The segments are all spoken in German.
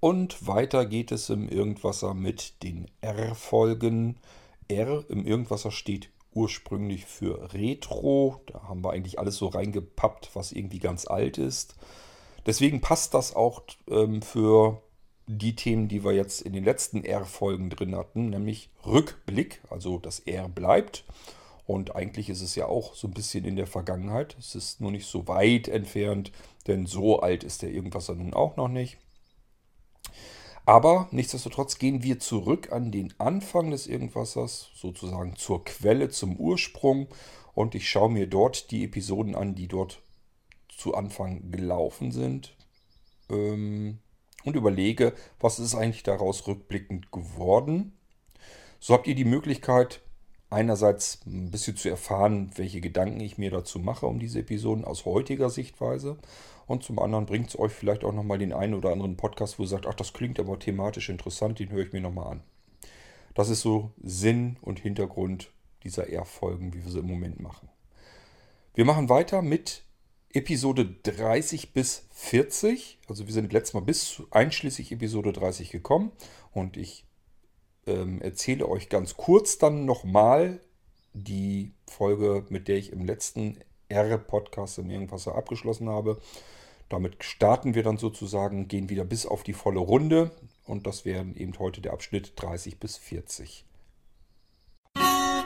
Und weiter geht es im Irgendwasser mit den R-Folgen. R im Irgendwasser steht ursprünglich für Retro. Da haben wir eigentlich alles so reingepappt, was irgendwie ganz alt ist. Deswegen passt das auch ähm, für die Themen, die wir jetzt in den letzten R-Folgen drin hatten, nämlich Rückblick, also das R bleibt. Und eigentlich ist es ja auch so ein bisschen in der Vergangenheit. Es ist nur nicht so weit entfernt, denn so alt ist der Irgendwasser nun auch noch nicht. Aber nichtsdestotrotz gehen wir zurück an den Anfang des Irgendwassers, sozusagen zur Quelle, zum Ursprung. Und ich schaue mir dort die Episoden an, die dort zu Anfang gelaufen sind. Ähm, und überlege, was ist eigentlich daraus rückblickend geworden. So habt ihr die Möglichkeit, einerseits ein bisschen zu erfahren, welche Gedanken ich mir dazu mache um diese Episoden aus heutiger Sichtweise. Und zum anderen bringt es euch vielleicht auch nochmal den einen oder anderen Podcast, wo ihr sagt, ach, das klingt aber thematisch interessant, den höre ich mir nochmal an. Das ist so Sinn und Hintergrund dieser R-Folgen, wie wir sie im Moment machen. Wir machen weiter mit Episode 30 bis 40. Also wir sind letztes Mal bis einschließlich Episode 30 gekommen. Und ich ähm, erzähle euch ganz kurz dann nochmal die Folge, mit der ich im letzten R-Podcast im Irgendwasser abgeschlossen habe. Damit starten wir dann sozusagen, gehen wieder bis auf die volle Runde. Und das wären eben heute der Abschnitt 30 bis 40. Musik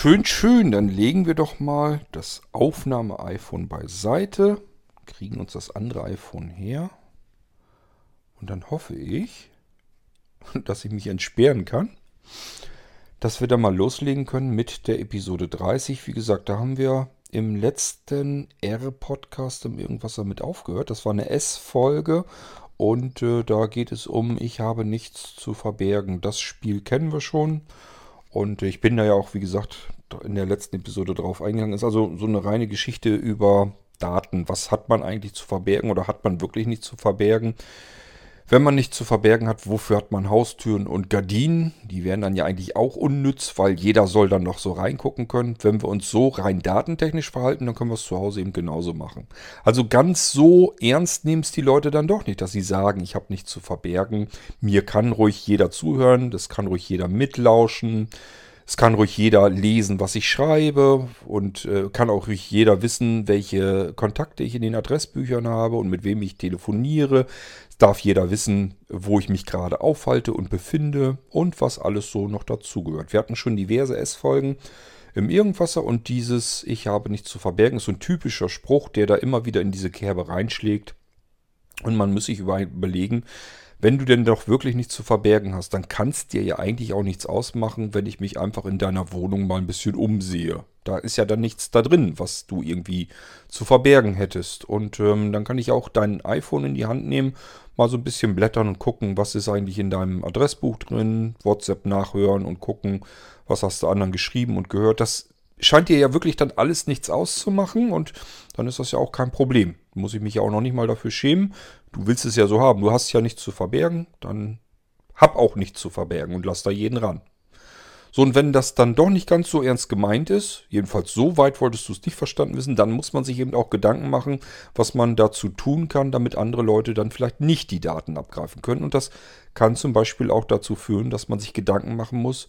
Schön, schön. Dann legen wir doch mal das Aufnahme-iPhone beiseite, kriegen uns das andere iPhone her. Und dann hoffe ich, dass ich mich entsperren kann, dass wir da mal loslegen können mit der Episode 30. Wie gesagt, da haben wir im letzten R-Podcast Irgendwas damit aufgehört. Das war eine S-Folge und äh, da geht es um Ich habe nichts zu verbergen. Das Spiel kennen wir schon. Und ich bin da ja auch, wie gesagt, in der letzten Episode drauf eingegangen. Ist also so eine reine Geschichte über Daten. Was hat man eigentlich zu verbergen oder hat man wirklich nicht zu verbergen? Wenn man nichts zu verbergen hat, wofür hat man Haustüren und Gardinen? Die wären dann ja eigentlich auch unnütz, weil jeder soll dann noch so reingucken können. Wenn wir uns so rein datentechnisch verhalten, dann können wir es zu Hause eben genauso machen. Also ganz so ernst nehmen es die Leute dann doch nicht, dass sie sagen, ich habe nichts zu verbergen. Mir kann ruhig jeder zuhören, das kann ruhig jeder mitlauschen. Es kann ruhig jeder lesen, was ich schreibe und äh, kann auch ruhig jeder wissen, welche Kontakte ich in den Adressbüchern habe und mit wem ich telefoniere. Es darf jeder wissen, wo ich mich gerade aufhalte und befinde und was alles so noch dazugehört. Wir hatten schon diverse S-Folgen im Irgendwasser und dieses Ich habe nichts zu verbergen ist so ein typischer Spruch, der da immer wieder in diese Kerbe reinschlägt. Und man muss sich überlegen, wenn du denn doch wirklich nichts zu verbergen hast, dann kann es dir ja eigentlich auch nichts ausmachen, wenn ich mich einfach in deiner Wohnung mal ein bisschen umsehe. Da ist ja dann nichts da drin, was du irgendwie zu verbergen hättest. Und ähm, dann kann ich auch dein iPhone in die Hand nehmen, mal so ein bisschen blättern und gucken, was ist eigentlich in deinem Adressbuch drin, WhatsApp nachhören und gucken, was hast du anderen geschrieben und gehört. Das scheint dir ja wirklich dann alles nichts auszumachen und dann ist das ja auch kein Problem. Muss ich mich ja auch noch nicht mal dafür schämen. Du willst es ja so haben. Du hast ja nichts zu verbergen, dann hab auch nichts zu verbergen und lass da jeden ran. So, und wenn das dann doch nicht ganz so ernst gemeint ist, jedenfalls so weit wolltest du es nicht verstanden wissen, dann muss man sich eben auch Gedanken machen, was man dazu tun kann, damit andere Leute dann vielleicht nicht die Daten abgreifen können. Und das kann zum Beispiel auch dazu führen, dass man sich Gedanken machen muss,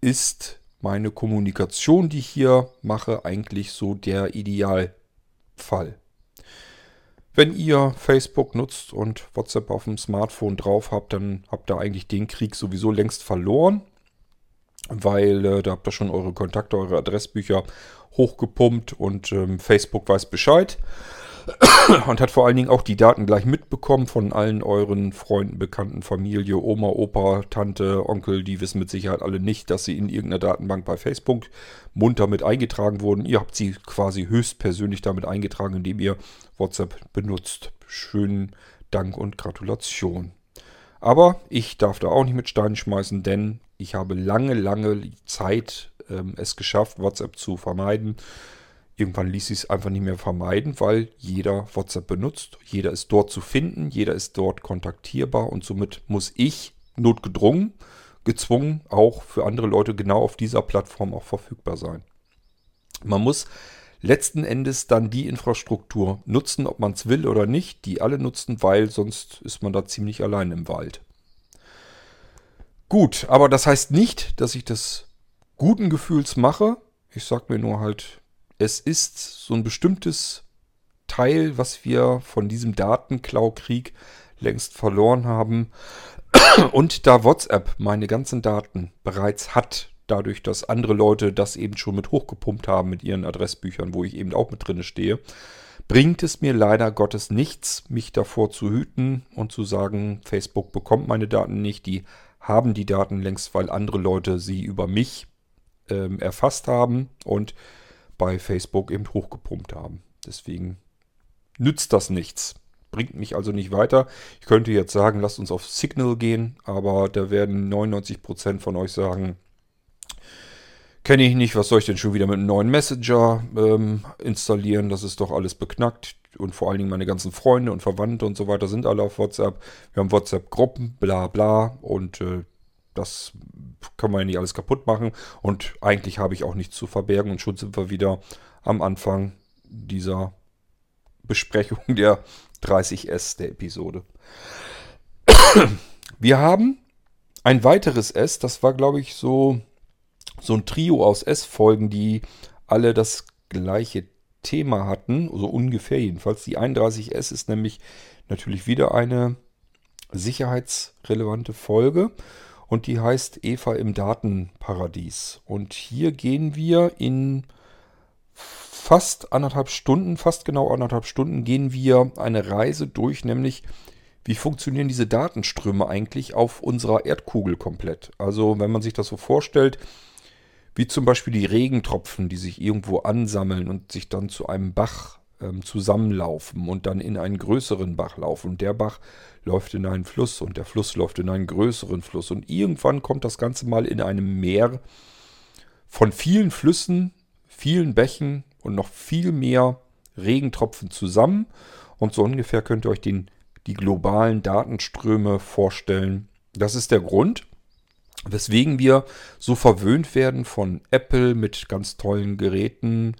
ist meine Kommunikation, die ich hier mache, eigentlich so der Idealfall. Wenn ihr Facebook nutzt und WhatsApp auf dem Smartphone drauf habt, dann habt ihr eigentlich den Krieg sowieso längst verloren, weil äh, da habt ihr schon eure Kontakte, eure Adressbücher hochgepumpt und ähm, Facebook weiß Bescheid und hat vor allen Dingen auch die Daten gleich mitbekommen von allen euren Freunden, Bekannten, Familie, Oma, Opa, Tante, Onkel. Die wissen mit Sicherheit alle nicht, dass sie in irgendeiner Datenbank bei Facebook munter mit eingetragen wurden. Ihr habt sie quasi höchstpersönlich damit eingetragen, indem ihr WhatsApp benutzt. Schönen Dank und Gratulation. Aber ich darf da auch nicht mit Steinen schmeißen, denn ich habe lange, lange Zeit ähm, es geschafft, WhatsApp zu vermeiden irgendwann ließ sich es einfach nicht mehr vermeiden, weil jeder WhatsApp benutzt. Jeder ist dort zu finden, jeder ist dort kontaktierbar und somit muss ich notgedrungen, gezwungen, auch für andere Leute genau auf dieser Plattform auch verfügbar sein. Man muss letzten Endes dann die Infrastruktur nutzen, ob man es will oder nicht, die alle nutzen, weil sonst ist man da ziemlich allein im Wald. Gut, aber das heißt nicht, dass ich das guten Gefühls mache. Ich sage mir nur halt, es ist so ein bestimmtes Teil, was wir von diesem Datenklaukrieg längst verloren haben. Und da WhatsApp meine ganzen Daten bereits hat, dadurch, dass andere Leute das eben schon mit hochgepumpt haben mit ihren Adressbüchern, wo ich eben auch mit drin stehe, bringt es mir leider Gottes nichts, mich davor zu hüten und zu sagen, Facebook bekommt meine Daten nicht, die haben die Daten längst, weil andere Leute sie über mich ähm, erfasst haben und bei Facebook eben hochgepumpt haben. Deswegen nützt das nichts. Bringt mich also nicht weiter. Ich könnte jetzt sagen, lasst uns auf Signal gehen, aber da werden 99% von euch sagen, Kenne ich nicht, was soll ich denn schon wieder mit einem neuen Messenger ähm, installieren? Das ist doch alles beknackt. Und vor allen Dingen meine ganzen Freunde und Verwandte und so weiter sind alle auf WhatsApp. Wir haben WhatsApp-Gruppen, bla bla. Und äh, das kann man ja nicht alles kaputt machen. Und eigentlich habe ich auch nichts zu verbergen. Und schon sind wir wieder am Anfang dieser Besprechung der 30S der Episode. Wir haben ein weiteres S, das war glaube ich so so ein Trio aus S-Folgen, die alle das gleiche Thema hatten, so ungefähr jedenfalls. Die 31S ist nämlich natürlich wieder eine sicherheitsrelevante Folge und die heißt Eva im Datenparadies. Und hier gehen wir in fast anderthalb Stunden, fast genau anderthalb Stunden, gehen wir eine Reise durch, nämlich wie funktionieren diese Datenströme eigentlich auf unserer Erdkugel komplett. Also wenn man sich das so vorstellt, wie zum Beispiel die Regentropfen, die sich irgendwo ansammeln und sich dann zu einem Bach ähm, zusammenlaufen und dann in einen größeren Bach laufen. Und der Bach läuft in einen Fluss und der Fluss läuft in einen größeren Fluss. Und irgendwann kommt das Ganze mal in einem Meer von vielen Flüssen, vielen Bächen und noch viel mehr Regentropfen zusammen. Und so ungefähr könnt ihr euch den, die globalen Datenströme vorstellen. Das ist der Grund, Weswegen wir so verwöhnt werden von Apple mit ganz tollen Geräten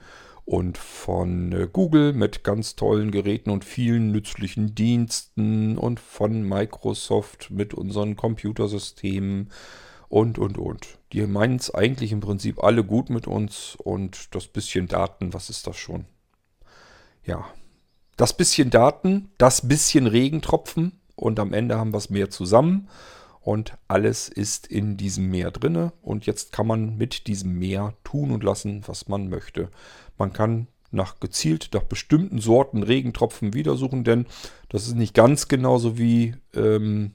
und von äh, Google mit ganz tollen Geräten und vielen nützlichen Diensten und von Microsoft mit unseren Computersystemen und, und, und. Die meinen es eigentlich im Prinzip alle gut mit uns und das bisschen Daten, was ist das schon? Ja, das bisschen Daten, das bisschen Regentropfen und am Ende haben wir es mehr zusammen und alles ist in diesem Meer drinne und jetzt kann man mit diesem Meer tun und lassen, was man möchte. Man kann nach gezielt nach bestimmten Sorten Regentropfen wiedersuchen, denn das ist nicht ganz genauso wie ähm,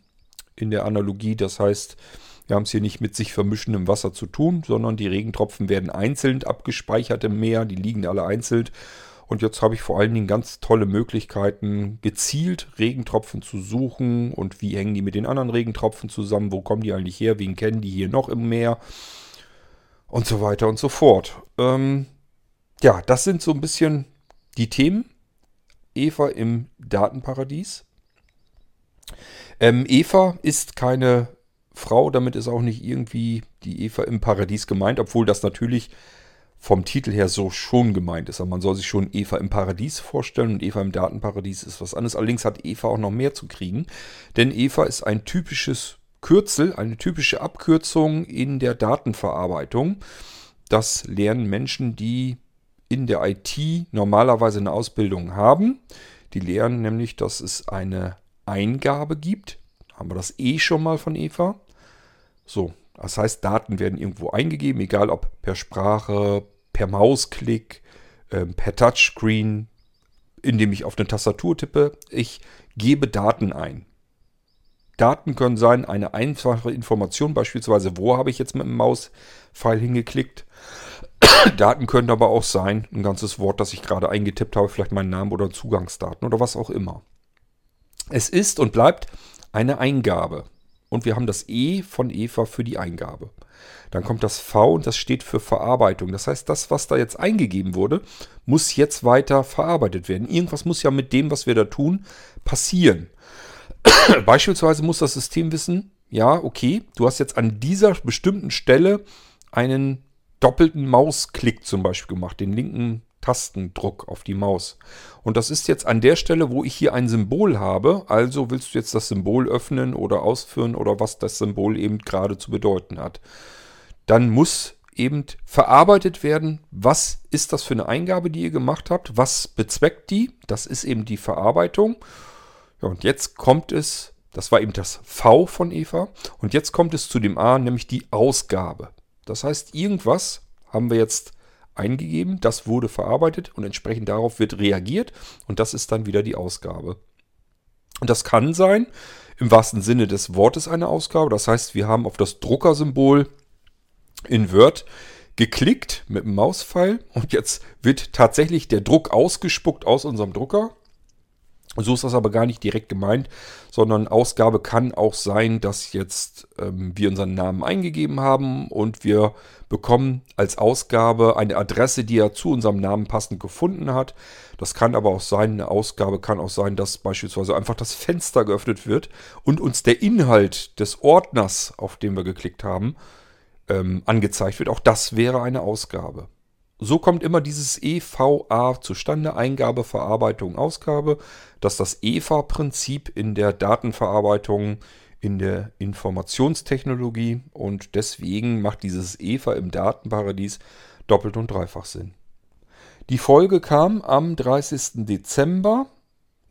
in der Analogie. Das heißt, wir haben es hier nicht mit sich vermischendem Wasser zu tun, sondern die Regentropfen werden einzeln abgespeichert im Meer, die liegen alle einzeln. Und jetzt habe ich vor allen Dingen ganz tolle Möglichkeiten, gezielt Regentropfen zu suchen. Und wie hängen die mit den anderen Regentropfen zusammen, wo kommen die eigentlich her, wen kennen die hier noch im Meer? Und so weiter und so fort. Ähm, ja, das sind so ein bisschen die Themen. Eva im Datenparadies. Ähm, Eva ist keine Frau, damit ist auch nicht irgendwie die Eva im Paradies gemeint, obwohl das natürlich vom Titel her so schon gemeint ist. Aber man soll sich schon Eva im Paradies vorstellen und Eva im Datenparadies ist was anderes. Allerdings hat Eva auch noch mehr zu kriegen, denn Eva ist ein typisches Kürzel, eine typische Abkürzung in der Datenverarbeitung. Das lernen Menschen, die in der IT normalerweise eine Ausbildung haben. Die lernen nämlich, dass es eine Eingabe gibt. Haben wir das eh schon mal von Eva? So, das heißt, Daten werden irgendwo eingegeben, egal ob per Sprache, per Mausklick, äh, per Touchscreen, indem ich auf eine Tastatur tippe. Ich gebe Daten ein. Daten können sein eine einfache Information, beispielsweise, wo habe ich jetzt mit dem Mauspfeil hingeklickt. Daten können aber auch sein, ein ganzes Wort, das ich gerade eingetippt habe, vielleicht meinen Namen oder Zugangsdaten oder was auch immer. Es ist und bleibt eine Eingabe und wir haben das E von Eva für die Eingabe. Dann kommt das V und das steht für Verarbeitung. Das heißt, das, was da jetzt eingegeben wurde, muss jetzt weiter verarbeitet werden. Irgendwas muss ja mit dem, was wir da tun, passieren. Beispielsweise muss das System wissen, ja, okay, du hast jetzt an dieser bestimmten Stelle einen doppelten Mausklick zum Beispiel gemacht, den linken Tastendruck auf die Maus. Und das ist jetzt an der Stelle, wo ich hier ein Symbol habe. Also willst du jetzt das Symbol öffnen oder ausführen oder was das Symbol eben gerade zu bedeuten hat. Dann muss eben verarbeitet werden, was ist das für eine Eingabe, die ihr gemacht habt, was bezweckt die, das ist eben die Verarbeitung. Ja, und jetzt kommt es, das war eben das V von Eva, und jetzt kommt es zu dem A, nämlich die Ausgabe. Das heißt, irgendwas haben wir jetzt eingegeben, das wurde verarbeitet und entsprechend darauf wird reagiert und das ist dann wieder die Ausgabe. Und das kann sein, im wahrsten Sinne des Wortes eine Ausgabe. Das heißt, wir haben auf das Druckersymbol in Word geklickt mit dem Mauspfeil und jetzt wird tatsächlich der Druck ausgespuckt aus unserem Drucker. So ist das aber gar nicht direkt gemeint, sondern Ausgabe kann auch sein, dass jetzt ähm, wir unseren Namen eingegeben haben und wir bekommen als Ausgabe eine Adresse, die er zu unserem Namen passend gefunden hat. Das kann aber auch sein, eine Ausgabe kann auch sein, dass beispielsweise einfach das Fenster geöffnet wird und uns der Inhalt des Ordners, auf den wir geklickt haben, ähm, angezeigt wird. Auch das wäre eine Ausgabe. So kommt immer dieses EVA zustande, Eingabe, Verarbeitung, Ausgabe. Das ist das EVA-Prinzip in der Datenverarbeitung, in der Informationstechnologie und deswegen macht dieses EVA im Datenparadies doppelt und dreifach Sinn. Die Folge kam am 30. Dezember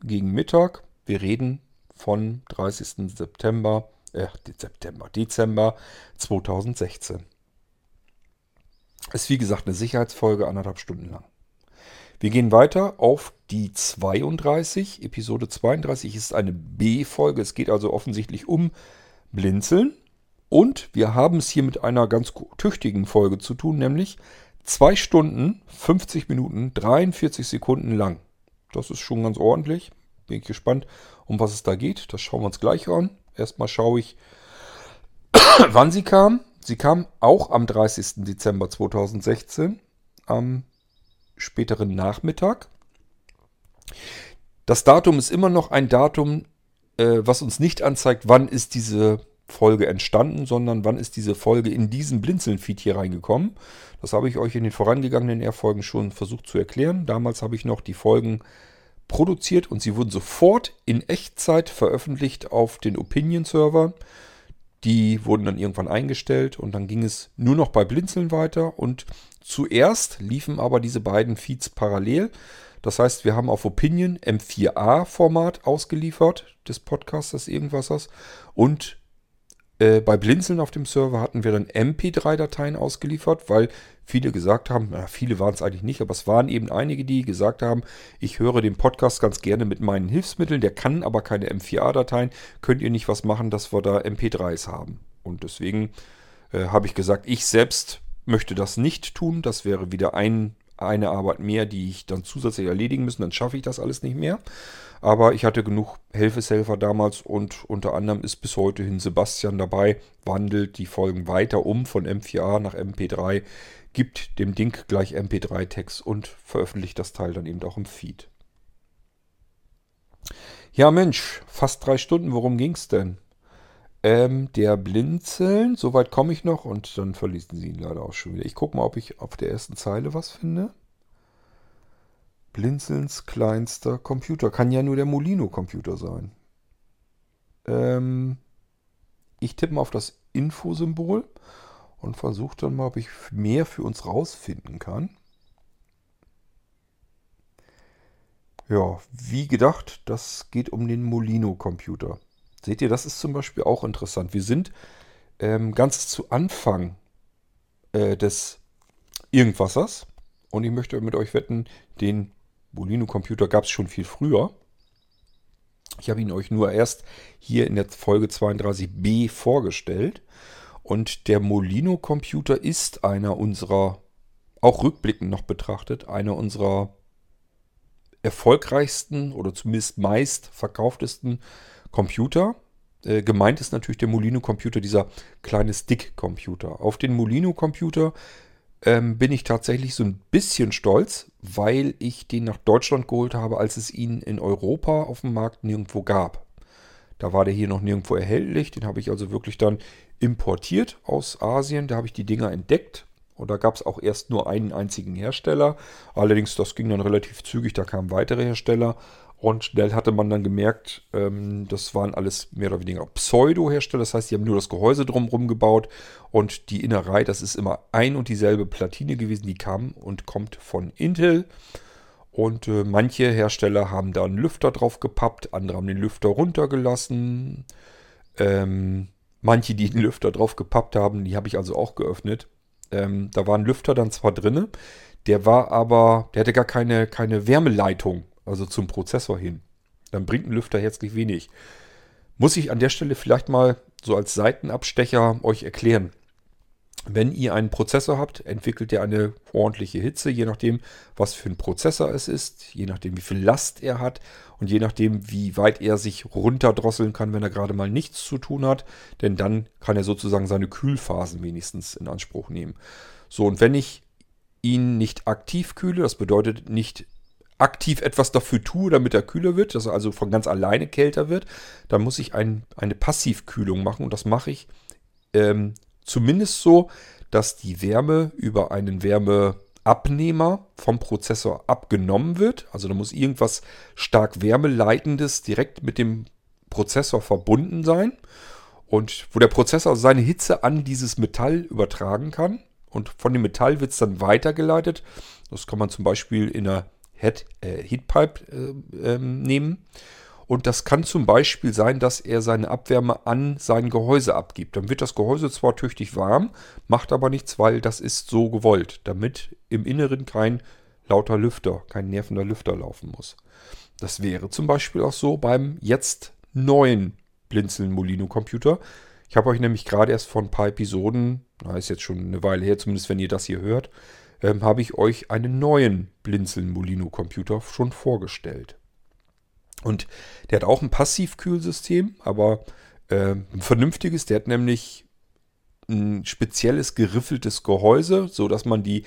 gegen Mittag. Wir reden von 30. September, äh, September, Dezember 2016. Ist wie gesagt eine Sicherheitsfolge, anderthalb Stunden lang. Wir gehen weiter auf die 32. Episode 32 ist eine B-Folge. Es geht also offensichtlich um Blinzeln. Und wir haben es hier mit einer ganz tüchtigen Folge zu tun, nämlich 2 Stunden, 50 Minuten, 43 Sekunden lang. Das ist schon ganz ordentlich. Bin ich gespannt, um was es da geht. Das schauen wir uns gleich an. Erstmal schaue ich, wann sie kam. Sie kam auch am 30. Dezember 2016, am späteren Nachmittag. Das Datum ist immer noch ein Datum, äh, was uns nicht anzeigt, wann ist diese Folge entstanden, sondern wann ist diese Folge in diesen Blinzeln-Feed hier reingekommen. Das habe ich euch in den vorangegangenen R-Folgen schon versucht zu erklären. Damals habe ich noch die Folgen produziert und sie wurden sofort in Echtzeit veröffentlicht auf den Opinion-Server. Die wurden dann irgendwann eingestellt und dann ging es nur noch bei Blinzeln weiter und zuerst liefen aber diese beiden Feeds parallel. Das heißt, wir haben auf Opinion M4A-Format ausgeliefert des Podcasters Irgendwassers und äh, bei Blinzeln auf dem Server hatten wir dann MP3-Dateien ausgeliefert, weil viele gesagt haben, na, viele waren es eigentlich nicht, aber es waren eben einige, die gesagt haben, ich höre den Podcast ganz gerne mit meinen Hilfsmitteln, der kann aber keine M4A-Dateien, könnt ihr nicht was machen, dass wir da MP3s haben. Und deswegen äh, habe ich gesagt, ich selbst möchte das nicht tun, das wäre wieder ein, eine Arbeit mehr, die ich dann zusätzlich erledigen müssen, dann schaffe ich das alles nicht mehr. Aber ich hatte genug Helfeshelfer damals und unter anderem ist bis heute hin Sebastian dabei, wandelt die Folgen weiter um von M4A nach MP3, gibt dem Ding gleich MP3-Text und veröffentlicht das Teil dann eben auch im Feed. Ja Mensch, fast drei Stunden, worum ging's denn? Ähm, der Blinzeln, soweit komme ich noch und dann verließen sie ihn leider auch schon wieder. Ich gucke mal, ob ich auf der ersten Zeile was finde. Blinzelns kleinster Computer. Kann ja nur der Molino-Computer sein. Ähm, ich tippe mal auf das Info-Symbol und versuche dann mal, ob ich mehr für uns rausfinden kann. Ja, wie gedacht, das geht um den Molino-Computer. Seht ihr, das ist zum Beispiel auch interessant. Wir sind ähm, ganz zu Anfang äh, des Irgendwassers und ich möchte mit euch wetten, den Molino-Computer gab es schon viel früher. Ich habe ihn euch nur erst hier in der Folge 32b vorgestellt. Und der Molino-Computer ist einer unserer, auch rückblickend noch betrachtet, einer unserer erfolgreichsten oder zumindest meist verkauftesten Computer. Äh, gemeint ist natürlich der Molino-Computer, dieser kleine Stick-Computer. Auf den Molino-Computer ähm, bin ich tatsächlich so ein bisschen stolz, weil ich den nach Deutschland geholt habe, als es ihn in Europa auf dem Markt nirgendwo gab. Da war der hier noch nirgendwo erhältlich. Den habe ich also wirklich dann importiert aus Asien. Da habe ich die Dinger entdeckt. Und da gab es auch erst nur einen einzigen Hersteller. Allerdings, das ging dann relativ zügig. Da kamen weitere Hersteller. Und schnell hatte man dann gemerkt, ähm, das waren alles mehr oder weniger Pseudo-Hersteller. Das heißt, die haben nur das Gehäuse drumherum gebaut und die Innerei, das ist immer ein und dieselbe Platine gewesen, die kam und kommt von Intel. Und äh, manche Hersteller haben da einen Lüfter drauf gepappt, andere haben den Lüfter runtergelassen. Ähm, manche, die den Lüfter drauf gepappt haben, die habe ich also auch geöffnet. Ähm, da war ein Lüfter dann zwar drin, der war aber, der hatte gar keine, keine Wärmeleitung also zum Prozessor hin. Dann bringt ein Lüfter herzlich wenig. Muss ich an der Stelle vielleicht mal so als Seitenabstecher euch erklären. Wenn ihr einen Prozessor habt, entwickelt er eine ordentliche Hitze, je nachdem, was für ein Prozessor es ist, je nachdem, wie viel Last er hat und je nachdem, wie weit er sich runterdrosseln kann, wenn er gerade mal nichts zu tun hat. Denn dann kann er sozusagen seine Kühlphasen wenigstens in Anspruch nehmen. So, und wenn ich ihn nicht aktiv kühle, das bedeutet nicht aktiv etwas dafür tue, damit er kühler wird, dass er also von ganz alleine kälter wird, dann muss ich ein, eine Passivkühlung machen und das mache ich ähm, zumindest so, dass die Wärme über einen Wärmeabnehmer vom Prozessor abgenommen wird. Also da muss irgendwas stark wärmeleitendes direkt mit dem Prozessor verbunden sein und wo der Prozessor seine Hitze an dieses Metall übertragen kann. Und von dem Metall wird es dann weitergeleitet. Das kann man zum Beispiel in einer Head, äh, Heatpipe äh, ähm, nehmen. Und das kann zum Beispiel sein, dass er seine Abwärme an sein Gehäuse abgibt. Dann wird das Gehäuse zwar tüchtig warm, macht aber nichts, weil das ist so gewollt, damit im Inneren kein lauter Lüfter, kein nervender Lüfter laufen muss. Das wäre zum Beispiel auch so beim jetzt neuen Blinzeln Molino Computer. Ich habe euch nämlich gerade erst vor ein paar Episoden, na ist jetzt schon eine Weile her, zumindest wenn ihr das hier hört, ähm, habe ich euch einen neuen Blinzeln Molino Computer schon vorgestellt. Und der hat auch ein Passivkühlsystem, aber äh, ein vernünftiges. Der hat nämlich ein spezielles geriffeltes Gehäuse, so dass man die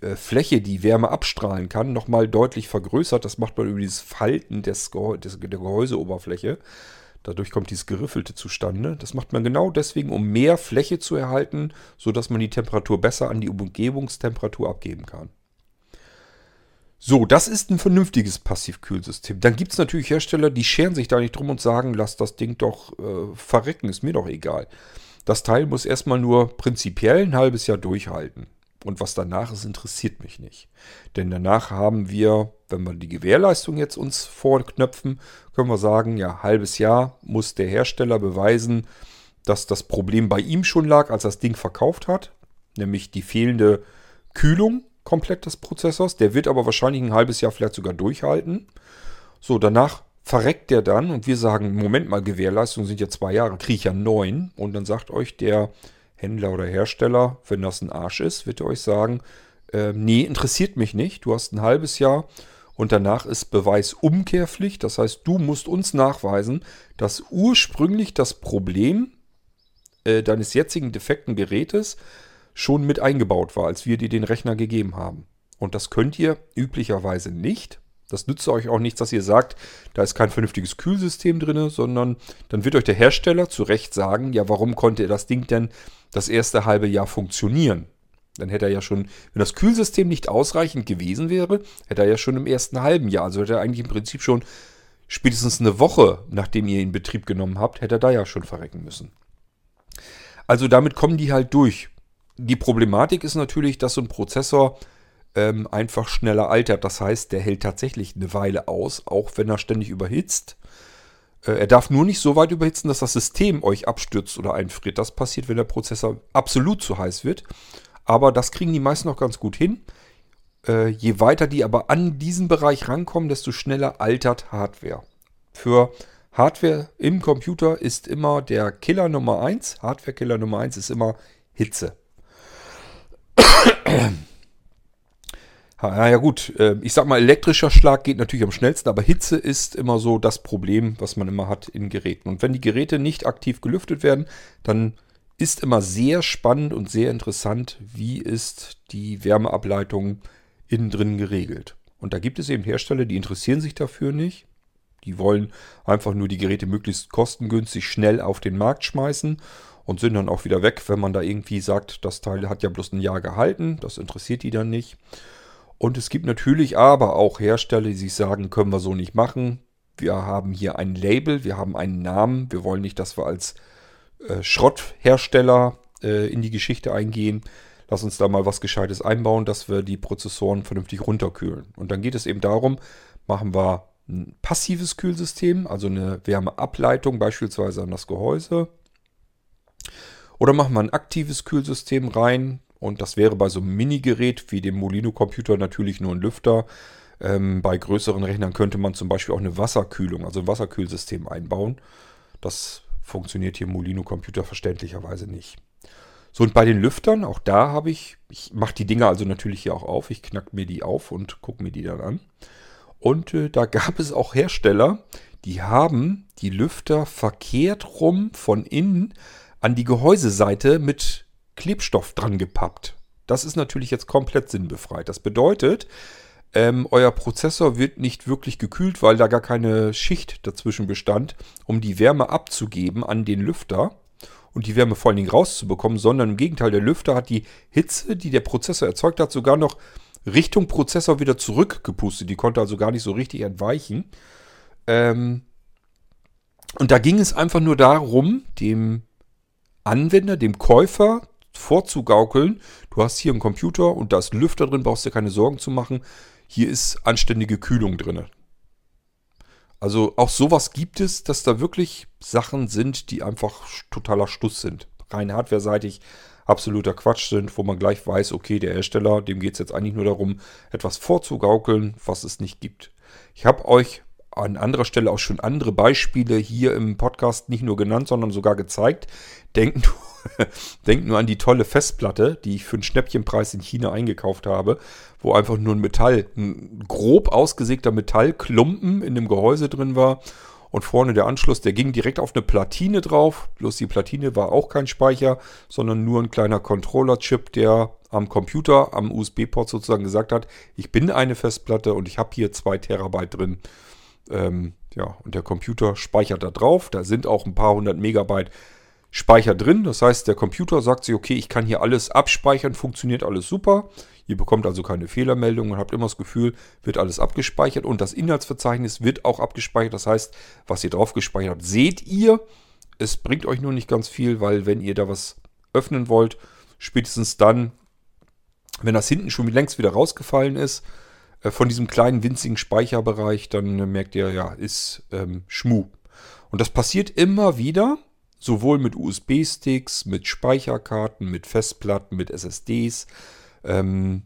äh, Fläche, die Wärme abstrahlen kann, nochmal deutlich vergrößert. Das macht man über dieses Falten des Gehäu des, der Gehäuseoberfläche. Dadurch kommt dieses Geriffelte zustande. Das macht man genau deswegen, um mehr Fläche zu erhalten, sodass man die Temperatur besser an die Umgebungstemperatur abgeben kann. So, das ist ein vernünftiges Passivkühlsystem. Dann gibt es natürlich Hersteller, die scheren sich da nicht drum und sagen, lass das Ding doch äh, verrecken, ist mir doch egal. Das Teil muss erstmal nur prinzipiell ein halbes Jahr durchhalten. Und was danach ist, interessiert mich nicht. Denn danach haben wir, wenn wir die Gewährleistung jetzt uns vorknöpfen, können wir sagen, ja, halbes Jahr muss der Hersteller beweisen, dass das Problem bei ihm schon lag, als er das Ding verkauft hat. Nämlich die fehlende Kühlung komplett des Prozessors. Der wird aber wahrscheinlich ein halbes Jahr vielleicht sogar durchhalten. So, danach verreckt der dann und wir sagen, Moment mal, Gewährleistung sind ja zwei Jahre, kriege ich ja neun. Und dann sagt euch der Händler oder Hersteller, wenn das ein Arsch ist, wird er euch sagen, äh, nee, interessiert mich nicht. Du hast ein halbes Jahr und danach ist Beweisumkehrpflicht. Das heißt, du musst uns nachweisen, dass ursprünglich das Problem äh, deines jetzigen defekten Gerätes schon mit eingebaut war, als wir dir den Rechner gegeben haben. Und das könnt ihr üblicherweise nicht. Das nützt euch auch nichts, dass ihr sagt, da ist kein vernünftiges Kühlsystem drin, sondern dann wird euch der Hersteller zu Recht sagen, ja, warum konnte das Ding denn das erste halbe Jahr funktionieren? Dann hätte er ja schon, wenn das Kühlsystem nicht ausreichend gewesen wäre, hätte er ja schon im ersten halben Jahr, also hätte er eigentlich im Prinzip schon spätestens eine Woche, nachdem ihr ihn in Betrieb genommen habt, hätte er da ja schon verrecken müssen. Also damit kommen die halt durch. Die Problematik ist natürlich, dass so ein Prozessor ähm, einfach schneller altert. Das heißt, der hält tatsächlich eine Weile aus, auch wenn er ständig überhitzt. Äh, er darf nur nicht so weit überhitzen, dass das System euch abstürzt oder einfriert. Das passiert, wenn der Prozessor absolut zu heiß wird. Aber das kriegen die meisten noch ganz gut hin. Äh, je weiter die aber an diesen Bereich rankommen, desto schneller altert Hardware. Für Hardware im Computer ist immer der Killer Nummer 1. Hardware-Killer Nummer 1 ist immer Hitze. Naja gut, äh, ich sag mal, elektrischer Schlag geht natürlich am schnellsten, aber Hitze ist immer so das Problem, was man immer hat in Geräten. Und wenn die Geräte nicht aktiv gelüftet werden, dann ist immer sehr spannend und sehr interessant, wie ist die Wärmeableitung innen drin geregelt. Und da gibt es eben Hersteller, die interessieren sich dafür nicht. Die wollen einfach nur die Geräte möglichst kostengünstig schnell auf den Markt schmeißen und sind dann auch wieder weg, wenn man da irgendwie sagt, das Teil hat ja bloß ein Jahr gehalten. Das interessiert die dann nicht. Und es gibt natürlich aber auch Hersteller, die sich sagen, können wir so nicht machen. Wir haben hier ein Label, wir haben einen Namen. Wir wollen nicht, dass wir als äh, Schrotthersteller äh, in die Geschichte eingehen. Lass uns da mal was Gescheites einbauen, dass wir die Prozessoren vernünftig runterkühlen. Und dann geht es eben darum, machen wir ein passives Kühlsystem, also eine Wärmeableitung beispielsweise an das Gehäuse. Oder machen wir ein aktives Kühlsystem rein, und das wäre bei so einem Mini-Gerät wie dem Molino-Computer natürlich nur ein Lüfter. Ähm, bei größeren Rechnern könnte man zum Beispiel auch eine Wasserkühlung, also ein Wasserkühlsystem einbauen. Das funktioniert hier im Molino-Computer verständlicherweise nicht. So, und bei den Lüftern, auch da habe ich, ich mache die Dinger also natürlich hier auch auf. Ich knack mir die auf und gucke mir die dann an. Und äh, da gab es auch Hersteller, die haben die Lüfter verkehrt rum von innen an die Gehäuseseite mit Klebstoff dran gepappt. Das ist natürlich jetzt komplett sinnbefreit. Das bedeutet, ähm, euer Prozessor wird nicht wirklich gekühlt, weil da gar keine Schicht dazwischen bestand, um die Wärme abzugeben an den Lüfter und die Wärme vor allen Dingen rauszubekommen, sondern im Gegenteil, der Lüfter hat die Hitze, die der Prozessor erzeugt hat, sogar noch Richtung Prozessor wieder zurückgepustet. Die konnte also gar nicht so richtig entweichen. Ähm, und da ging es einfach nur darum, dem Anwender, dem Käufer vorzugaukeln, du hast hier einen Computer und da ist ein Lüfter drin, brauchst dir keine Sorgen zu machen. Hier ist anständige Kühlung drin. Also auch sowas gibt es, dass da wirklich Sachen sind, die einfach totaler Stuss sind. Rein hardware-seitig absoluter Quatsch sind, wo man gleich weiß, okay, der Hersteller, dem geht es jetzt eigentlich nur darum, etwas vorzugaukeln, was es nicht gibt. Ich habe euch an anderer Stelle auch schon andere Beispiele hier im Podcast nicht nur genannt, sondern sogar gezeigt. Denkt nur, denkt nur an die tolle Festplatte, die ich für einen Schnäppchenpreis in China eingekauft habe, wo einfach nur ein Metall, ein grob ausgesägter Metallklumpen in dem Gehäuse drin war. Und vorne der Anschluss, der ging direkt auf eine Platine drauf. Bloß die Platine war auch kein Speicher, sondern nur ein kleiner Controller-Chip, der am Computer, am USB-Port sozusagen gesagt hat, ich bin eine Festplatte und ich habe hier zwei Terabyte drin. Ähm, ja, und der Computer speichert da drauf. Da sind auch ein paar hundert Megabyte Speicher drin. Das heißt, der Computer sagt sich, okay, ich kann hier alles abspeichern, funktioniert alles super. Ihr bekommt also keine Fehlermeldungen und habt immer das Gefühl, wird alles abgespeichert und das Inhaltsverzeichnis wird auch abgespeichert. Das heißt, was ihr drauf gespeichert habt, seht ihr. Es bringt euch nur nicht ganz viel, weil wenn ihr da was öffnen wollt, spätestens dann, wenn das hinten schon längst wieder rausgefallen ist, von diesem kleinen winzigen Speicherbereich, dann äh, merkt ihr, ja, ist ähm, Schmu. Und das passiert immer wieder, sowohl mit USB-Sticks, mit Speicherkarten, mit Festplatten, mit SSDs. Ähm,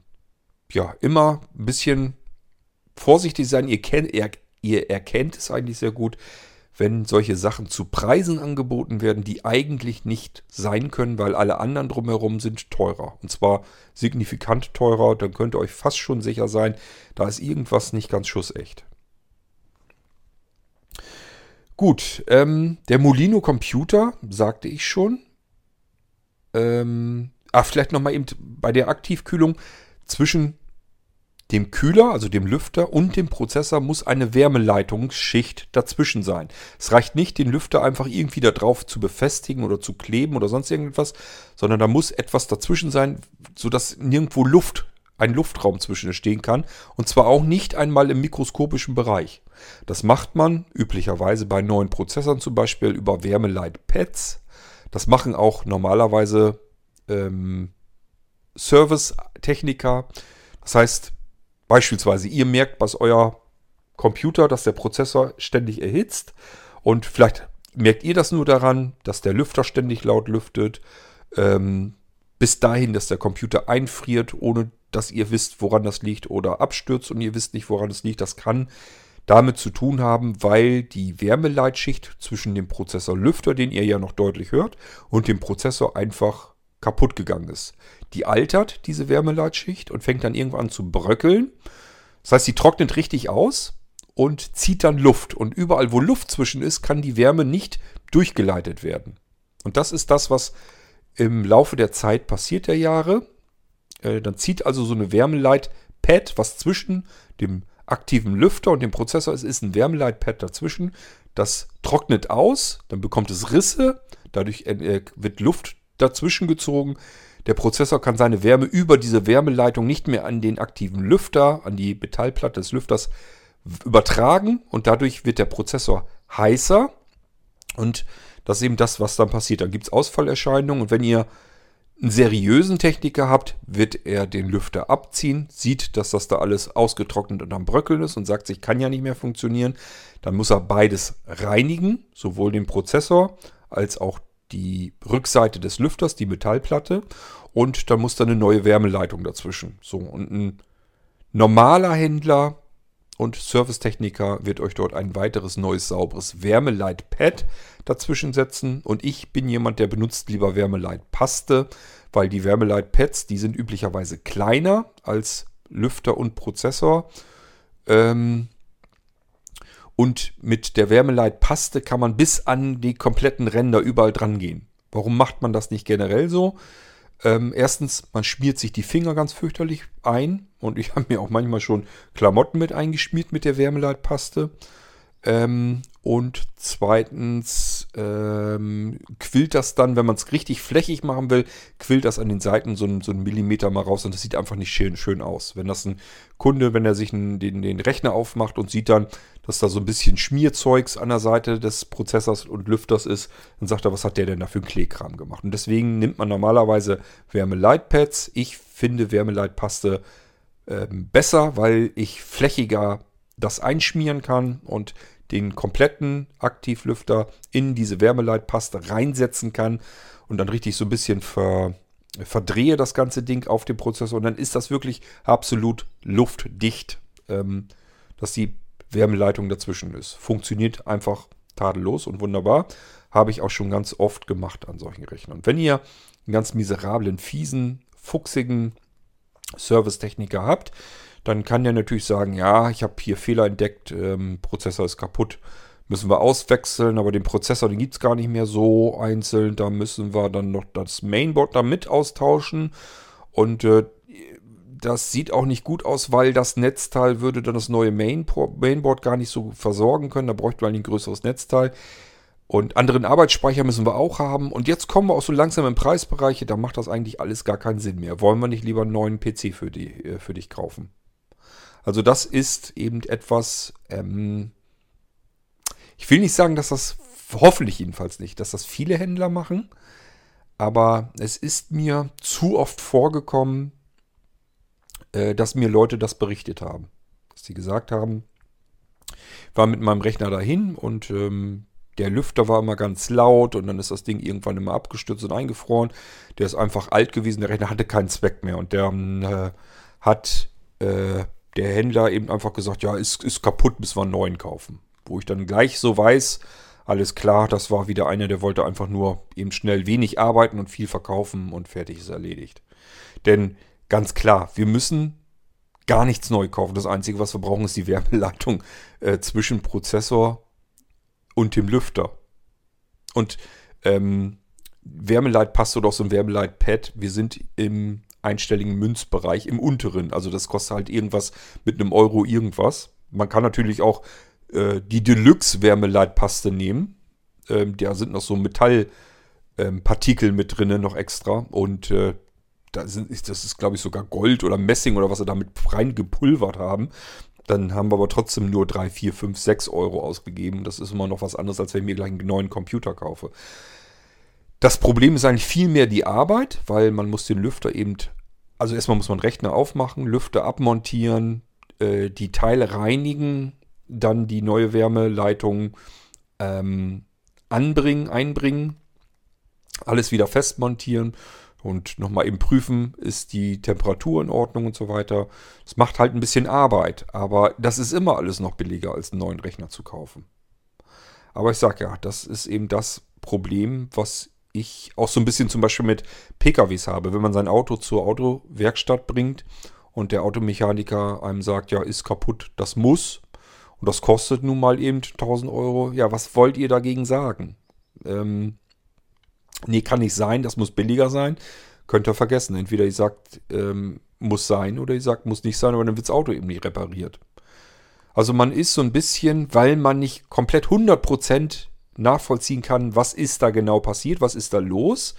ja, immer ein bisschen vorsichtig sein. Ihr, kennt, ihr, ihr erkennt es eigentlich sehr gut wenn solche Sachen zu Preisen angeboten werden, die eigentlich nicht sein können, weil alle anderen drumherum sind teurer. Und zwar signifikant teurer. Dann könnt ihr euch fast schon sicher sein, da ist irgendwas nicht ganz schussecht. Gut, ähm, der Molino Computer, sagte ich schon. Ähm, ah, vielleicht nochmal eben bei der Aktivkühlung zwischen dem Kühler, also dem Lüfter und dem Prozessor muss eine Wärmeleitungsschicht dazwischen sein. Es reicht nicht, den Lüfter einfach irgendwie da drauf zu befestigen oder zu kleben oder sonst irgendetwas, sondern da muss etwas dazwischen sein, sodass nirgendwo Luft, ein Luftraum zwischen stehen kann. Und zwar auch nicht einmal im mikroskopischen Bereich. Das macht man üblicherweise bei neuen Prozessoren zum Beispiel über Wärmeleitpads. Das machen auch normalerweise ähm, Service-Techniker. Das heißt, Beispielsweise, ihr merkt, was euer Computer, dass der Prozessor ständig erhitzt und vielleicht merkt ihr das nur daran, dass der Lüfter ständig laut lüftet, ähm, bis dahin, dass der Computer einfriert, ohne dass ihr wisst, woran das liegt oder abstürzt und ihr wisst nicht, woran es liegt. Das kann damit zu tun haben, weil die Wärmeleitschicht zwischen dem Prozessor Lüfter, den ihr ja noch deutlich hört, und dem Prozessor einfach kaputt gegangen ist. Die altert, diese Wärmeleitschicht, und fängt dann irgendwann an zu bröckeln. Das heißt, sie trocknet richtig aus und zieht dann Luft. Und überall, wo Luft zwischen ist, kann die Wärme nicht durchgeleitet werden. Und das ist das, was im Laufe der Zeit passiert der Jahre. Äh, dann zieht also so eine Wärmeleitpad, was zwischen dem aktiven Lüfter und dem Prozessor ist, ist ein Wärmeleitpad dazwischen. Das trocknet aus, dann bekommt es Risse, dadurch äh, wird Luft dazwischen gezogen. Der Prozessor kann seine Wärme über diese Wärmeleitung nicht mehr an den aktiven Lüfter, an die Metallplatte des Lüfters übertragen und dadurch wird der Prozessor heißer und das ist eben das, was dann passiert. Dann gibt es Ausfallerscheinungen und wenn ihr einen seriösen Techniker habt, wird er den Lüfter abziehen, sieht, dass das da alles ausgetrocknet und am Bröckeln ist und sagt sich, kann ja nicht mehr funktionieren. Dann muss er beides reinigen, sowohl den Prozessor als auch die Rückseite des Lüfters, die Metallplatte. Und dann muss da eine neue Wärmeleitung dazwischen. So, und ein normaler Händler und Servicetechniker wird euch dort ein weiteres neues sauberes Wärmeleitpad dazwischen setzen. Und ich bin jemand, der benutzt lieber Wärmeleitpaste, weil die Wärmeleitpads, die sind üblicherweise kleiner als Lüfter und Prozessor. Ähm, und mit der Wärmeleitpaste kann man bis an die kompletten Ränder überall dran gehen. Warum macht man das nicht generell so? Ähm, erstens, man schmiert sich die Finger ganz fürchterlich ein. Und ich habe mir auch manchmal schon Klamotten mit eingeschmiert mit der Wärmeleitpaste. Ähm, und zweitens ähm, quillt das dann, wenn man es richtig flächig machen will, quillt das an den Seiten so, ein, so einen Millimeter mal raus und das sieht einfach nicht schön, schön aus. Wenn das ein Kunde, wenn er sich einen, den, den Rechner aufmacht und sieht dann, dass da so ein bisschen Schmierzeugs an der Seite des Prozessors und Lüfters ist, dann sagt er, was hat der denn da für einen Kleekram gemacht? Und deswegen nimmt man normalerweise Wärmeleitpads. Ich finde Wärmeleitpaste äh, besser, weil ich flächiger das einschmieren kann und den kompletten Aktivlüfter in diese Wärmeleitpaste reinsetzen kann und dann richtig so ein bisschen ver, verdrehe das ganze Ding auf dem Prozessor und dann ist das wirklich absolut luftdicht, ähm, dass die Wärmeleitung dazwischen ist. Funktioniert einfach tadellos und wunderbar. Habe ich auch schon ganz oft gemacht an solchen Rechnern. wenn ihr einen ganz miserablen, fiesen, fuchsigen Servicetechniker habt, dann kann der natürlich sagen, ja, ich habe hier Fehler entdeckt, ähm, Prozessor ist kaputt, müssen wir auswechseln, aber den Prozessor, den gibt es gar nicht mehr so einzeln, da müssen wir dann noch das Mainboard damit austauschen und äh, das sieht auch nicht gut aus, weil das Netzteil würde dann das neue Mainboard gar nicht so versorgen können, da bräuchte man ein größeres Netzteil. Und anderen Arbeitsspeicher müssen wir auch haben. Und jetzt kommen wir auch so langsam in Preisbereiche, da macht das eigentlich alles gar keinen Sinn mehr. Wollen wir nicht lieber einen neuen PC für, die, äh, für dich kaufen? Also das ist eben etwas, ähm, ich will nicht sagen, dass das, hoffentlich jedenfalls nicht, dass das viele Händler machen, aber es ist mir zu oft vorgekommen, äh, dass mir Leute das berichtet haben. Dass sie gesagt haben, war mit meinem Rechner dahin und ähm, der Lüfter war immer ganz laut und dann ist das Ding irgendwann immer abgestürzt und eingefroren. Der ist einfach alt gewesen, der Rechner hatte keinen Zweck mehr und der äh, hat äh, der Händler eben einfach gesagt, ja, ist, ist kaputt, müssen wir einen neuen kaufen. Wo ich dann gleich so weiß, alles klar, das war wieder einer, der wollte einfach nur eben schnell wenig arbeiten und viel verkaufen und fertig ist erledigt. Denn ganz klar, wir müssen gar nichts neu kaufen. Das Einzige, was wir brauchen, ist die Wärmeleitung äh, zwischen Prozessor und dem Lüfter. Und ähm, Wärmeleitpaste oder auch so ein Wärmeleitpad, wir sind im einstelligen Münzbereich im unteren. Also das kostet halt irgendwas mit einem Euro irgendwas. Man kann natürlich auch äh, die Deluxe-Wärmeleitpaste nehmen. Ähm, da sind noch so Metallpartikel ähm, mit drinnen noch extra. Und äh, da sind, das ist, glaube ich, sogar Gold oder Messing oder was sie damit rein gepulvert haben. Dann haben wir aber trotzdem nur 3, 4, 5, 6 Euro ausgegeben. Das ist immer noch was anderes, als wenn ich mir gleich einen neuen Computer kaufe. Das Problem ist eigentlich viel mehr die Arbeit, weil man muss den Lüfter eben also erstmal muss man Rechner aufmachen, Lüfter abmontieren, äh, die Teile reinigen, dann die neue Wärmeleitung ähm, anbringen, einbringen, alles wieder festmontieren und nochmal eben prüfen, ist die Temperatur in Ordnung und so weiter. Das macht halt ein bisschen Arbeit, aber das ist immer alles noch billiger als einen neuen Rechner zu kaufen. Aber ich sage ja, das ist eben das Problem, was ich auch so ein bisschen zum Beispiel mit PKWs habe. Wenn man sein Auto zur Autowerkstatt bringt und der Automechaniker einem sagt, ja, ist kaputt, das muss und das kostet nun mal eben 1000 Euro, ja, was wollt ihr dagegen sagen? Ähm, nee, kann nicht sein, das muss billiger sein. Könnt ihr vergessen. Entweder ihr sagt, ähm, muss sein oder ihr sagt, muss nicht sein, aber dann wird das Auto eben nicht repariert. Also man ist so ein bisschen, weil man nicht komplett 100% nachvollziehen kann, was ist da genau passiert, was ist da los,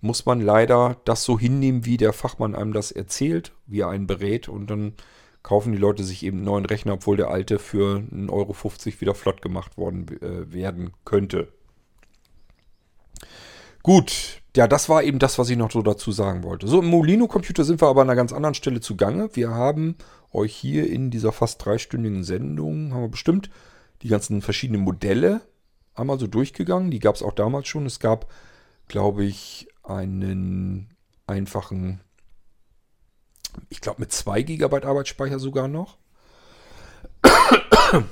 muss man leider das so hinnehmen, wie der Fachmann einem das erzählt, wie er einen berät und dann kaufen die Leute sich eben einen neuen Rechner, obwohl der alte für 1,50 Euro wieder flott gemacht worden äh, werden könnte. Gut, ja, das war eben das, was ich noch so dazu sagen wollte. So, im Molino-Computer sind wir aber an einer ganz anderen Stelle zugange. Wir haben euch hier in dieser fast dreistündigen Sendung, haben wir bestimmt die ganzen verschiedenen Modelle einmal so durchgegangen. Die gab es auch damals schon. Es gab, glaube ich, einen einfachen, ich glaube mit 2 GB Arbeitsspeicher sogar noch.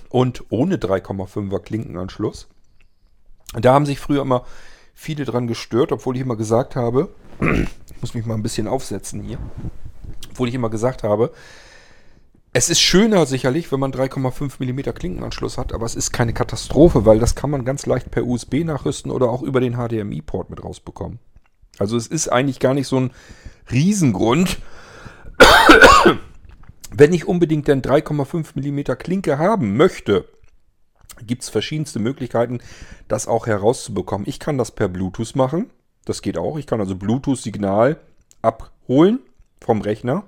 Und ohne 3,5er Klinkenanschluss. Da haben sich früher immer viele dran gestört, obwohl ich immer gesagt habe, ich muss mich mal ein bisschen aufsetzen hier, obwohl ich immer gesagt habe, es ist schöner sicherlich, wenn man 3,5 mm Klinkenanschluss hat, aber es ist keine Katastrophe, weil das kann man ganz leicht per USB nachrüsten oder auch über den HDMI-Port mit rausbekommen. Also es ist eigentlich gar nicht so ein Riesengrund, wenn ich unbedingt den 3,5 mm Klinke haben möchte, gibt es verschiedenste Möglichkeiten, das auch herauszubekommen. Ich kann das per Bluetooth machen. Das geht auch. Ich kann also Bluetooth-Signal abholen vom Rechner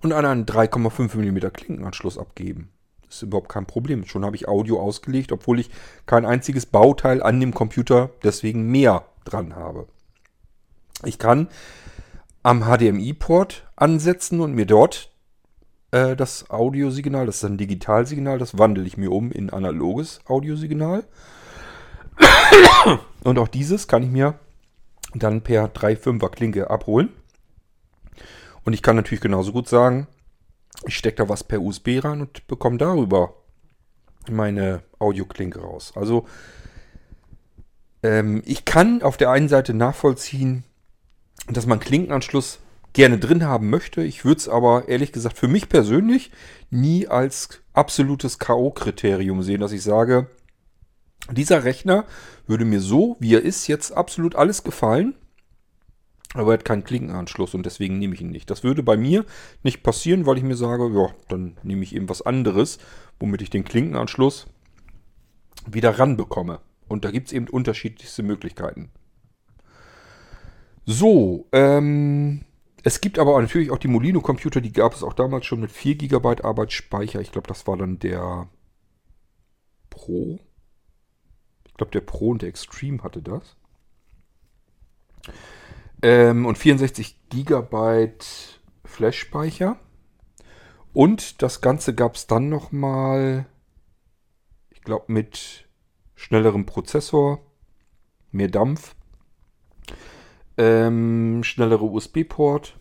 und an einen 3,5 mm Klinkenanschluss abgeben. Das ist überhaupt kein Problem. Schon habe ich Audio ausgelegt, obwohl ich kein einziges Bauteil an dem Computer deswegen mehr dran habe. Ich kann am HDMI-Port ansetzen und mir dort äh, das Audiosignal, das ist ein Digitalsignal, das wandle ich mir um in analoges Audiosignal. Und auch dieses kann ich mir dann per 3.5er Klinke abholen. Und ich kann natürlich genauso gut sagen, ich stecke da was per USB rein und bekomme darüber meine Audioklinke raus. Also ähm, ich kann auf der einen Seite nachvollziehen, dass man Klinkenanschluss gerne drin haben möchte. Ich würde es aber ehrlich gesagt für mich persönlich nie als absolutes K.O.-Kriterium sehen, dass ich sage, dieser Rechner würde mir so, wie er ist, jetzt absolut alles gefallen. Aber er hat keinen Klinkenanschluss und deswegen nehme ich ihn nicht. Das würde bei mir nicht passieren, weil ich mir sage, ja, dann nehme ich eben was anderes, womit ich den Klinkenanschluss wieder ranbekomme. Und da gibt es eben unterschiedlichste Möglichkeiten. So, ähm, es gibt aber natürlich auch die Molino-Computer, die gab es auch damals schon mit 4 GB Arbeitsspeicher. Ich glaube, das war dann der Pro. Ich glaube, der Pro und der Extreme hatte das. Ähm, und 64 GB Flash-Speicher. Und das Ganze gab es dann nochmal, ich glaube, mit schnellerem Prozessor, mehr Dampf ähm, schnellere USB-Port.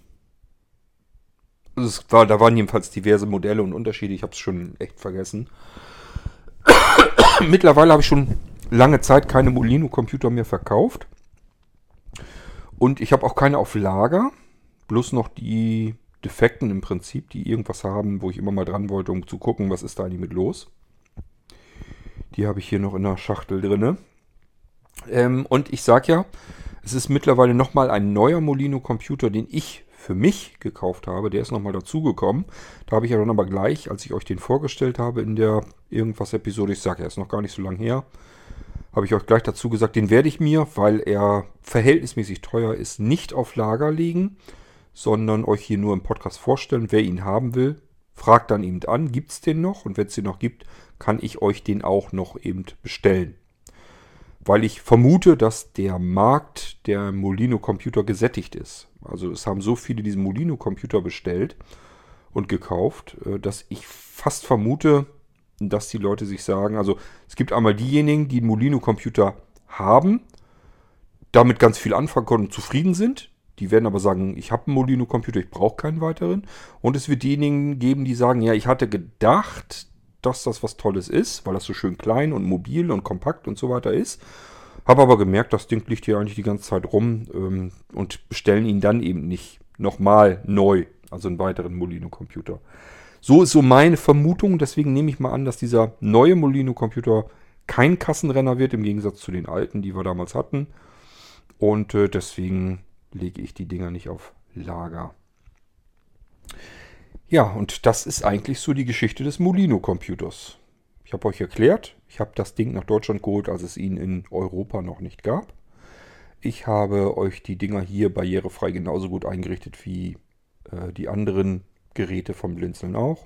Also war, da waren jedenfalls diverse Modelle und Unterschiede. Ich habe es schon echt vergessen. Mittlerweile habe ich schon lange Zeit keine Molino-Computer mehr verkauft. Und ich habe auch keine auf Lager. Bloß noch die Defekten im Prinzip, die irgendwas haben, wo ich immer mal dran wollte, um zu gucken, was ist da eigentlich mit los. Die habe ich hier noch in der Schachtel drin. Ähm, und ich sage ja, es ist mittlerweile nochmal ein neuer Molino-Computer, den ich für mich gekauft habe. Der ist nochmal dazugekommen. Da habe ich ja dann aber gleich, als ich euch den vorgestellt habe in der Irgendwas-Episode, ich sage, er ist noch gar nicht so lange her, habe ich euch gleich dazu gesagt, den werde ich mir, weil er verhältnismäßig teuer ist, nicht auf Lager legen, sondern euch hier nur im Podcast vorstellen. Wer ihn haben will, fragt dann eben an, gibt es den noch? Und wenn es den noch gibt, kann ich euch den auch noch eben bestellen weil ich vermute, dass der Markt der Molino-Computer gesättigt ist. Also es haben so viele diesen Molino-Computer bestellt und gekauft, äh, dass ich fast vermute, dass die Leute sich sagen, also es gibt einmal diejenigen, die einen Molino-Computer haben, damit ganz viel anfangen können und zufrieden sind. Die werden aber sagen, ich habe einen Molino-Computer, ich brauche keinen weiteren. Und es wird diejenigen geben, die sagen, ja, ich hatte gedacht, dass das was Tolles ist, weil das so schön klein und mobil und kompakt und so weiter ist. Habe aber gemerkt, das Ding liegt hier eigentlich die ganze Zeit rum ähm, und bestellen ihn dann eben nicht nochmal neu, also einen weiteren Molino-Computer. So ist so meine Vermutung, deswegen nehme ich mal an, dass dieser neue Molino-Computer kein Kassenrenner wird, im Gegensatz zu den alten, die wir damals hatten. Und äh, deswegen lege ich die Dinger nicht auf Lager. Ja, und das ist eigentlich so die Geschichte des Molino-Computers. Ich habe euch erklärt, ich habe das Ding nach Deutschland geholt, als es ihn in Europa noch nicht gab. Ich habe euch die Dinger hier barrierefrei genauso gut eingerichtet wie äh, die anderen Geräte vom Blinzeln auch.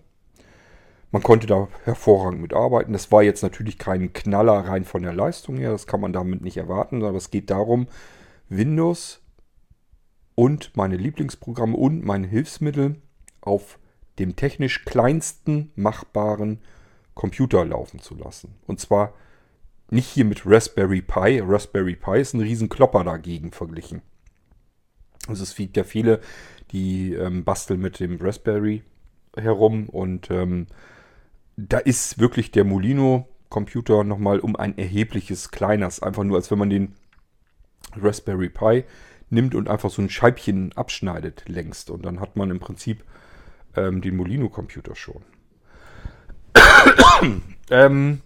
Man konnte da hervorragend mitarbeiten. Das war jetzt natürlich kein Knaller rein von der Leistung her, das kann man damit nicht erwarten, aber es geht darum, Windows und meine Lieblingsprogramme und meine Hilfsmittel auf dem technisch kleinsten machbaren Computer laufen zu lassen. Und zwar nicht hier mit Raspberry Pi. Raspberry Pi ist ein Riesenklopper dagegen verglichen. Also es gibt ja viele, die ähm, basteln mit dem Raspberry herum und ähm, da ist wirklich der Molino Computer nochmal um ein erhebliches kleines, einfach nur als wenn man den Raspberry Pi nimmt und einfach so ein Scheibchen abschneidet längst und dann hat man im Prinzip ähm, den Molino Computer schon. ähm,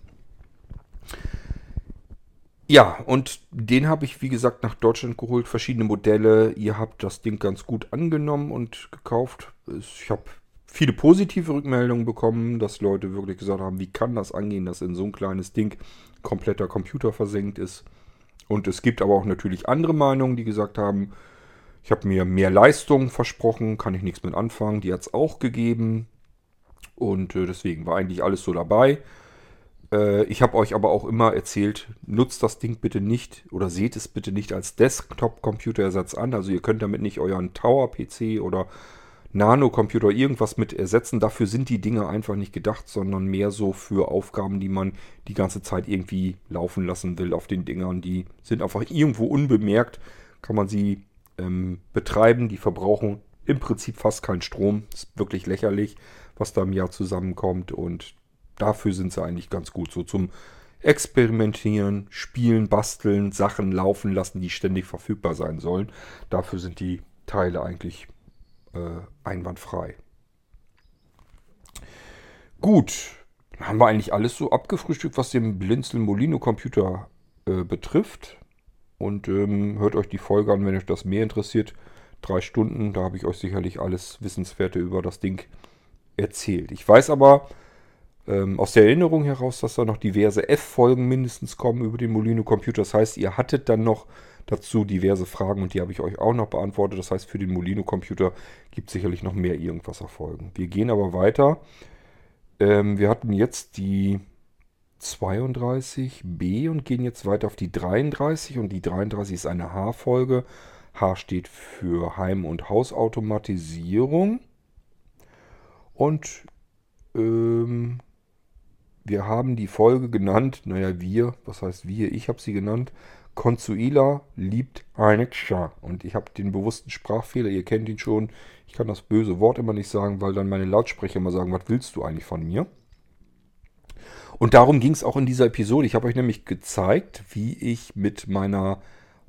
ja, und den habe ich, wie gesagt, nach Deutschland geholt. Verschiedene Modelle. Ihr habt das Ding ganz gut angenommen und gekauft. Ich habe viele positive Rückmeldungen bekommen, dass Leute wirklich gesagt haben, wie kann das angehen, dass in so ein kleines Ding kompletter Computer versenkt ist. Und es gibt aber auch natürlich andere Meinungen, die gesagt haben, ich habe mir mehr Leistung versprochen, kann ich nichts mit anfangen. Die hat es auch gegeben. Und äh, deswegen war eigentlich alles so dabei. Äh, ich habe euch aber auch immer erzählt, nutzt das Ding bitte nicht oder seht es bitte nicht als Desktop-Computerersatz an. Also ihr könnt damit nicht euren Tower-PC oder Nano-Computer irgendwas mit ersetzen. Dafür sind die Dinge einfach nicht gedacht, sondern mehr so für Aufgaben, die man die ganze Zeit irgendwie laufen lassen will auf den Dingern. Die sind einfach irgendwo unbemerkt, kann man sie ähm, betreiben. Die verbrauchen im Prinzip fast keinen Strom. Ist wirklich lächerlich was da im Jahr zusammenkommt. Und dafür sind sie eigentlich ganz gut. So zum Experimentieren, Spielen, Basteln, Sachen laufen lassen, die ständig verfügbar sein sollen. Dafür sind die Teile eigentlich äh, einwandfrei. Gut, haben wir eigentlich alles so abgefrühstückt, was den Blinzeln Molino Computer äh, betrifft. Und ähm, hört euch die Folge an, wenn euch das mehr interessiert. Drei Stunden, da habe ich euch sicherlich alles Wissenswerte über das Ding erzählt. Ich weiß aber ähm, aus der Erinnerung heraus, dass da noch diverse F-Folgen mindestens kommen über den Molino Computer. Das heißt, ihr hattet dann noch dazu diverse Fragen und die habe ich euch auch noch beantwortet. Das heißt, für den Molino Computer gibt es sicherlich noch mehr irgendwas Erfolgen. Wir gehen aber weiter. Ähm, wir hatten jetzt die 32b und gehen jetzt weiter auf die 33 und die 33 ist eine H-Folge. H steht für Heim- und Hausautomatisierung. Und ähm, wir haben die Folge genannt, naja, wir, was heißt wir, ich habe sie genannt, Consuela liebt Anexa. Und ich habe den bewussten Sprachfehler, ihr kennt ihn schon. Ich kann das böse Wort immer nicht sagen, weil dann meine Lautsprecher immer sagen, was willst du eigentlich von mir? Und darum ging es auch in dieser Episode. Ich habe euch nämlich gezeigt, wie ich mit meiner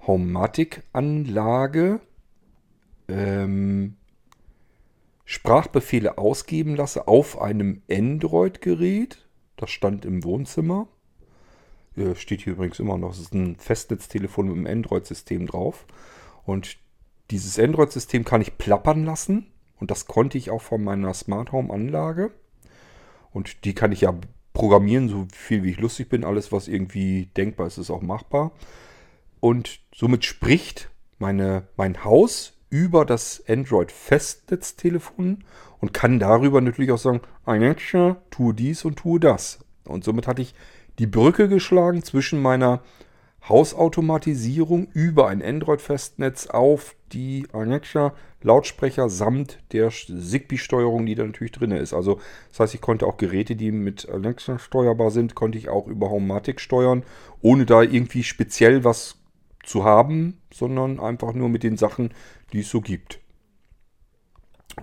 Homematic-Anlage ähm, Sprachbefehle ausgeben lasse auf einem Android-Gerät. Das stand im Wohnzimmer. Steht hier übrigens immer noch. Es ist ein Festnetztelefon mit einem Android-System drauf. Und dieses Android-System kann ich plappern lassen. Und das konnte ich auch von meiner Smart Home-Anlage. Und die kann ich ja programmieren, so viel wie ich lustig bin. Alles, was irgendwie denkbar ist, ist auch machbar. Und somit spricht meine, mein Haus über das Android-Festnetztelefon und kann darüber natürlich auch sagen, Alexa, tue dies und tue das. Und somit hatte ich die Brücke geschlagen zwischen meiner Hausautomatisierung über ein Android-Festnetz auf die Alexa Lautsprecher samt der Zigbee-Steuerung, die da natürlich drin ist. Also das heißt, ich konnte auch Geräte, die mit Alexa steuerbar sind, konnte ich auch über Homematic steuern, ohne da irgendwie speziell was zu haben, sondern einfach nur mit den Sachen, die es so gibt.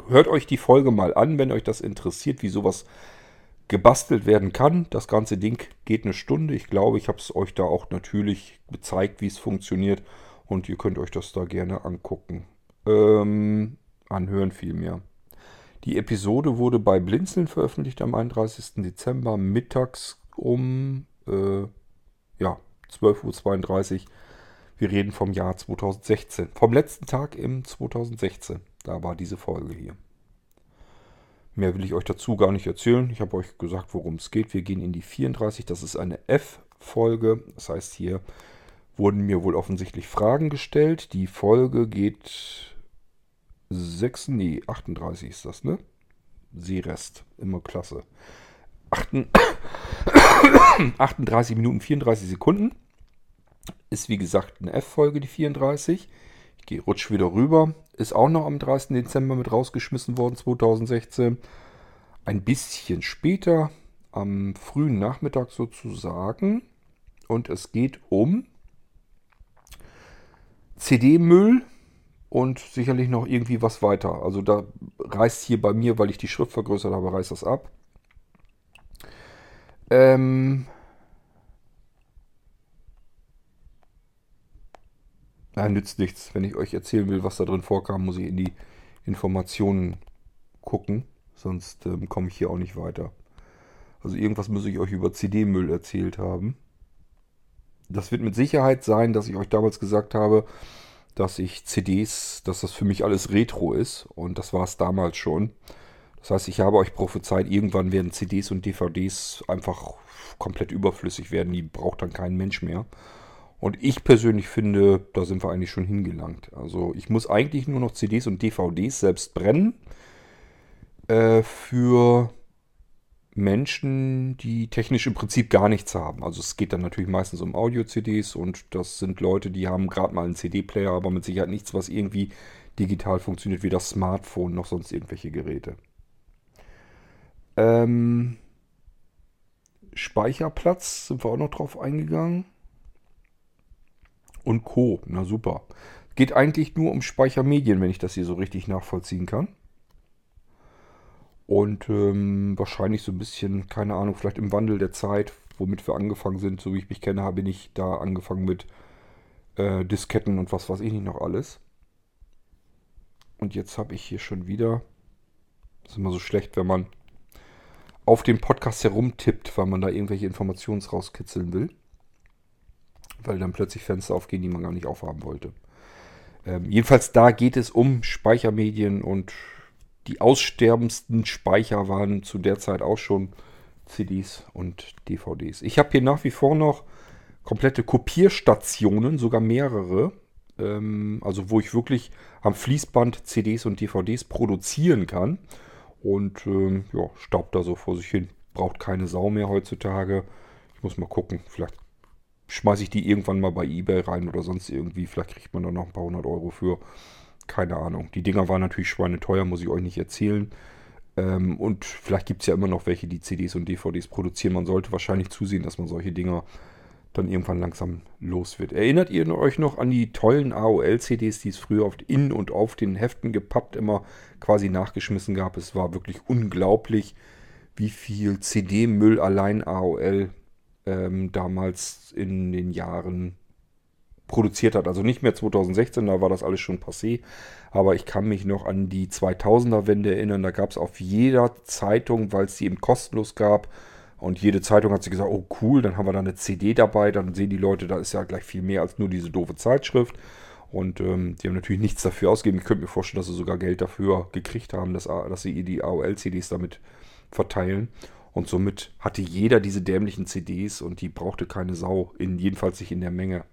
Hört euch die Folge mal an, wenn euch das interessiert, wie sowas gebastelt werden kann. Das ganze Ding geht eine Stunde. Ich glaube, ich habe es euch da auch natürlich gezeigt, wie es funktioniert. Und ihr könnt euch das da gerne angucken. Ähm, anhören vielmehr. Die Episode wurde bei Blinzeln veröffentlicht am 31. Dezember mittags um äh, ja, 12.32 Uhr. Wir reden vom Jahr 2016. Vom letzten Tag im 2016. Da war diese Folge hier. Mehr will ich euch dazu gar nicht erzählen. Ich habe euch gesagt, worum es geht. Wir gehen in die 34. Das ist eine F-Folge. Das heißt, hier wurden mir wohl offensichtlich Fragen gestellt. Die Folge geht 6, nee, 38 ist das, ne? Seerest. Immer klasse. 38 Minuten 34 Sekunden. Ist wie gesagt eine F-Folge, die 34. Ich gehe rutsch wieder rüber. Ist auch noch am 30. Dezember mit rausgeschmissen worden, 2016. Ein bisschen später, am frühen Nachmittag sozusagen. Und es geht um CD-Müll und sicherlich noch irgendwie was weiter. Also da reißt hier bei mir, weil ich die Schrift vergrößert habe, reißt das ab. Ähm, Ja, nützt nichts. Wenn ich euch erzählen will, was da drin vorkam, muss ich in die Informationen gucken. Sonst ähm, komme ich hier auch nicht weiter. Also irgendwas muss ich euch über CD-Müll erzählt haben. Das wird mit Sicherheit sein, dass ich euch damals gesagt habe, dass ich CDs, dass das für mich alles Retro ist. Und das war es damals schon. Das heißt, ich habe euch prophezeit, irgendwann werden CDs und DVDs einfach komplett überflüssig werden. Die braucht dann kein Mensch mehr. Und ich persönlich finde, da sind wir eigentlich schon hingelangt. Also ich muss eigentlich nur noch CDs und DVDs selbst brennen. Äh, für Menschen, die technisch im Prinzip gar nichts haben. Also es geht dann natürlich meistens um Audio-CDs und das sind Leute, die haben gerade mal einen CD-Player, aber mit Sicherheit nichts, was irgendwie digital funktioniert, wie das Smartphone, noch sonst irgendwelche Geräte. Ähm, Speicherplatz sind wir auch noch drauf eingegangen und Co. Na super. Geht eigentlich nur um Speichermedien, wenn ich das hier so richtig nachvollziehen kann. Und ähm, wahrscheinlich so ein bisschen, keine Ahnung, vielleicht im Wandel der Zeit, womit wir angefangen sind, so wie ich mich kenne, habe ich da angefangen mit äh, Disketten und was weiß ich nicht noch alles. Und jetzt habe ich hier schon wieder, das ist immer so schlecht, wenn man auf dem Podcast herumtippt, weil man da irgendwelche Informationen rauskitzeln will weil dann plötzlich Fenster aufgehen, die man gar nicht aufhaben wollte. Ähm, jedenfalls da geht es um Speichermedien und die aussterbendsten Speicher waren zu der Zeit auch schon CDs und DVDs. Ich habe hier nach wie vor noch komplette Kopierstationen, sogar mehrere, ähm, also wo ich wirklich am Fließband CDs und DVDs produzieren kann. Und ähm, ja, staubt da so vor sich hin. Braucht keine Sau mehr heutzutage. Ich muss mal gucken. Vielleicht schmeiße ich die irgendwann mal bei Ebay rein oder sonst irgendwie. Vielleicht kriegt man da noch ein paar hundert Euro für. Keine Ahnung. Die Dinger waren natürlich schweineteuer, muss ich euch nicht erzählen. Ähm, und vielleicht gibt es ja immer noch welche, die CDs und DVDs produzieren. Man sollte wahrscheinlich zusehen, dass man solche Dinger dann irgendwann langsam los wird. Erinnert ihr euch noch an die tollen AOL-CDs, die es früher oft in und auf den Heften gepappt immer quasi nachgeschmissen gab? Es war wirklich unglaublich, wie viel CD-Müll allein AOL ähm, damals in den Jahren produziert hat. Also nicht mehr 2016, da war das alles schon passé. Aber ich kann mich noch an die 2000er-Wende erinnern. Da gab es auf jeder Zeitung, weil es die eben kostenlos gab. Und jede Zeitung hat sich gesagt, oh cool, dann haben wir da eine CD dabei. Dann sehen die Leute, da ist ja gleich viel mehr als nur diese doofe Zeitschrift. Und ähm, die haben natürlich nichts dafür ausgegeben. Ich könnte mir vorstellen, dass sie sogar Geld dafür gekriegt haben, dass, dass sie die AOL-CDs damit verteilen. Und somit hatte jeder diese dämlichen CDs und die brauchte keine Sau, in, jedenfalls nicht in der Menge.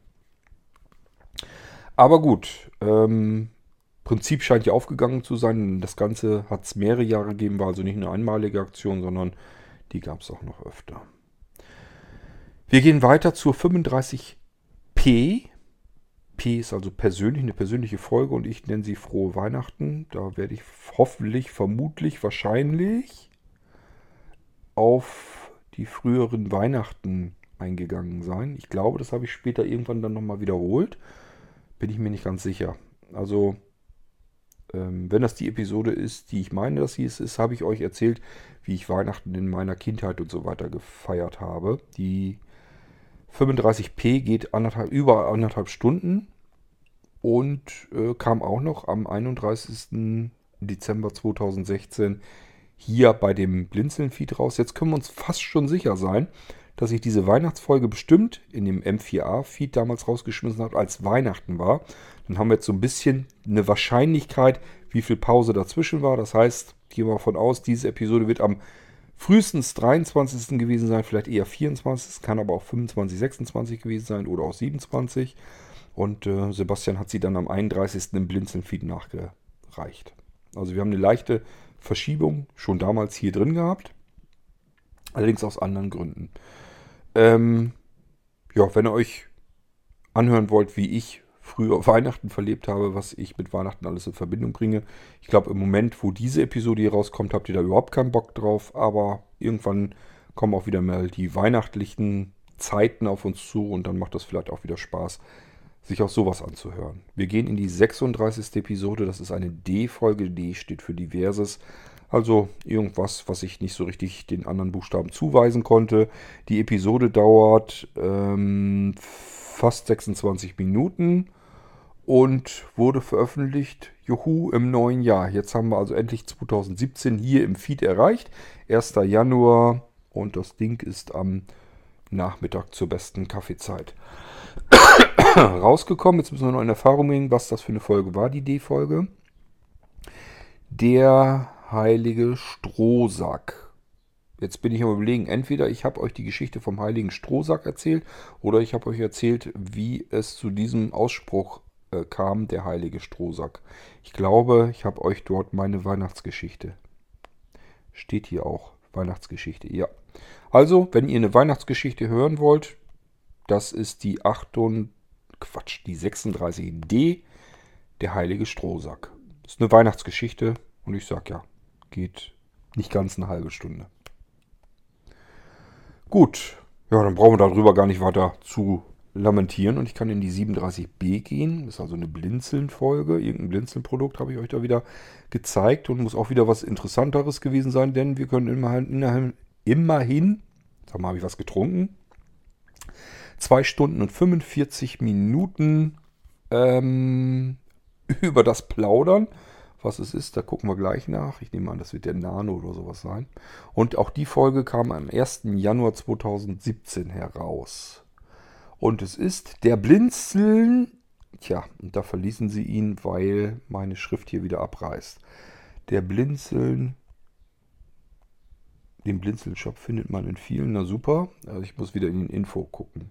Aber gut, ähm, Prinzip scheint ja aufgegangen zu sein. Das Ganze hat es mehrere Jahre gegeben, war also nicht eine einmalige Aktion, sondern die gab es auch noch öfter. Wir gehen weiter zur 35P. P ist also persönlich, eine persönliche Folge und ich nenne sie Frohe Weihnachten. Da werde ich hoffentlich, vermutlich, wahrscheinlich auf die früheren Weihnachten eingegangen sein. Ich glaube, das habe ich später irgendwann dann nochmal wiederholt. Bin ich mir nicht ganz sicher. Also Ähm, wenn das die Episode ist, die ich meine, dass sie es ist, habe ich euch erzählt, wie ich Weihnachten in meiner Kindheit und so weiter gefeiert habe. Die 35p geht anderthalb, über anderthalb Stunden und äh, kam auch noch am 31. Dezember 2016 hier bei dem Blinzeln-Feed raus. Jetzt können wir uns fast schon sicher sein, dass ich diese Weihnachtsfolge bestimmt in dem M4A-Feed damals rausgeschmissen habe, als Weihnachten war. Dann haben wir jetzt so ein bisschen eine Wahrscheinlichkeit, wie viel Pause dazwischen war. Das heißt, gehen wir davon aus, diese Episode wird am frühestens 23. gewesen sein, vielleicht eher 24. Es kann aber auch 25, 26 gewesen sein oder auch 27. Und äh, Sebastian hat sie dann am 31. im Blinzeln-Feed nachgereicht. Also wir haben eine leichte Verschiebung schon damals hier drin gehabt. Allerdings aus anderen Gründen. Ähm, ja, wenn ihr euch anhören wollt, wie ich früher Weihnachten verlebt habe, was ich mit Weihnachten alles in Verbindung bringe. Ich glaube, im Moment, wo diese Episode hier rauskommt, habt ihr da überhaupt keinen Bock drauf. Aber irgendwann kommen auch wieder mal die weihnachtlichen Zeiten auf uns zu und dann macht das vielleicht auch wieder Spaß, sich auch sowas anzuhören. Wir gehen in die 36. Episode. Das ist eine D-Folge. D steht für diverses. Also irgendwas, was ich nicht so richtig den anderen Buchstaben zuweisen konnte. Die Episode dauert ähm, fast 26 Minuten und wurde veröffentlicht, juhu, im neuen Jahr. Jetzt haben wir also endlich 2017 hier im Feed erreicht. 1. Januar und das Ding ist am Nachmittag zur besten Kaffeezeit rausgekommen. Jetzt müssen wir noch in Erfahrung bringen, was das für eine Folge war, die D-Folge. Der heilige Strohsack. Jetzt bin ich am überlegen, entweder ich habe euch die Geschichte vom heiligen Strohsack erzählt oder ich habe euch erzählt, wie es zu diesem Ausspruch äh, kam, der heilige Strohsack. Ich glaube, ich habe euch dort meine Weihnachtsgeschichte. Steht hier auch Weihnachtsgeschichte, ja. Also, wenn ihr eine Weihnachtsgeschichte hören wollt, das ist die 8 Quatsch, die 36D, der heilige Strohsack. Ist eine Weihnachtsgeschichte und ich sag ja, geht nicht ganz eine halbe Stunde. Gut, ja, dann brauchen wir darüber gar nicht weiter zu lamentieren und ich kann in die 37b gehen. Das ist also eine Blinzeln-Folge. Irgendein Blinzeln-Produkt habe ich euch da wieder gezeigt und muss auch wieder was Interessanteres gewesen sein, denn wir können immerhin, immerhin sag mal, habe ich was getrunken? Zwei Stunden und 45 Minuten ähm, über das Plaudern was es ist, da gucken wir gleich nach. Ich nehme an, das wird der Nano oder sowas sein. Und auch die Folge kam am 1. Januar 2017 heraus. Und es ist der Blinzeln. Tja, und da verließen sie ihn, weil meine Schrift hier wieder abreißt. Der Blinzeln. Den Blinzeln-Shop findet man in vielen. Na super. Also ich muss wieder in den Info gucken.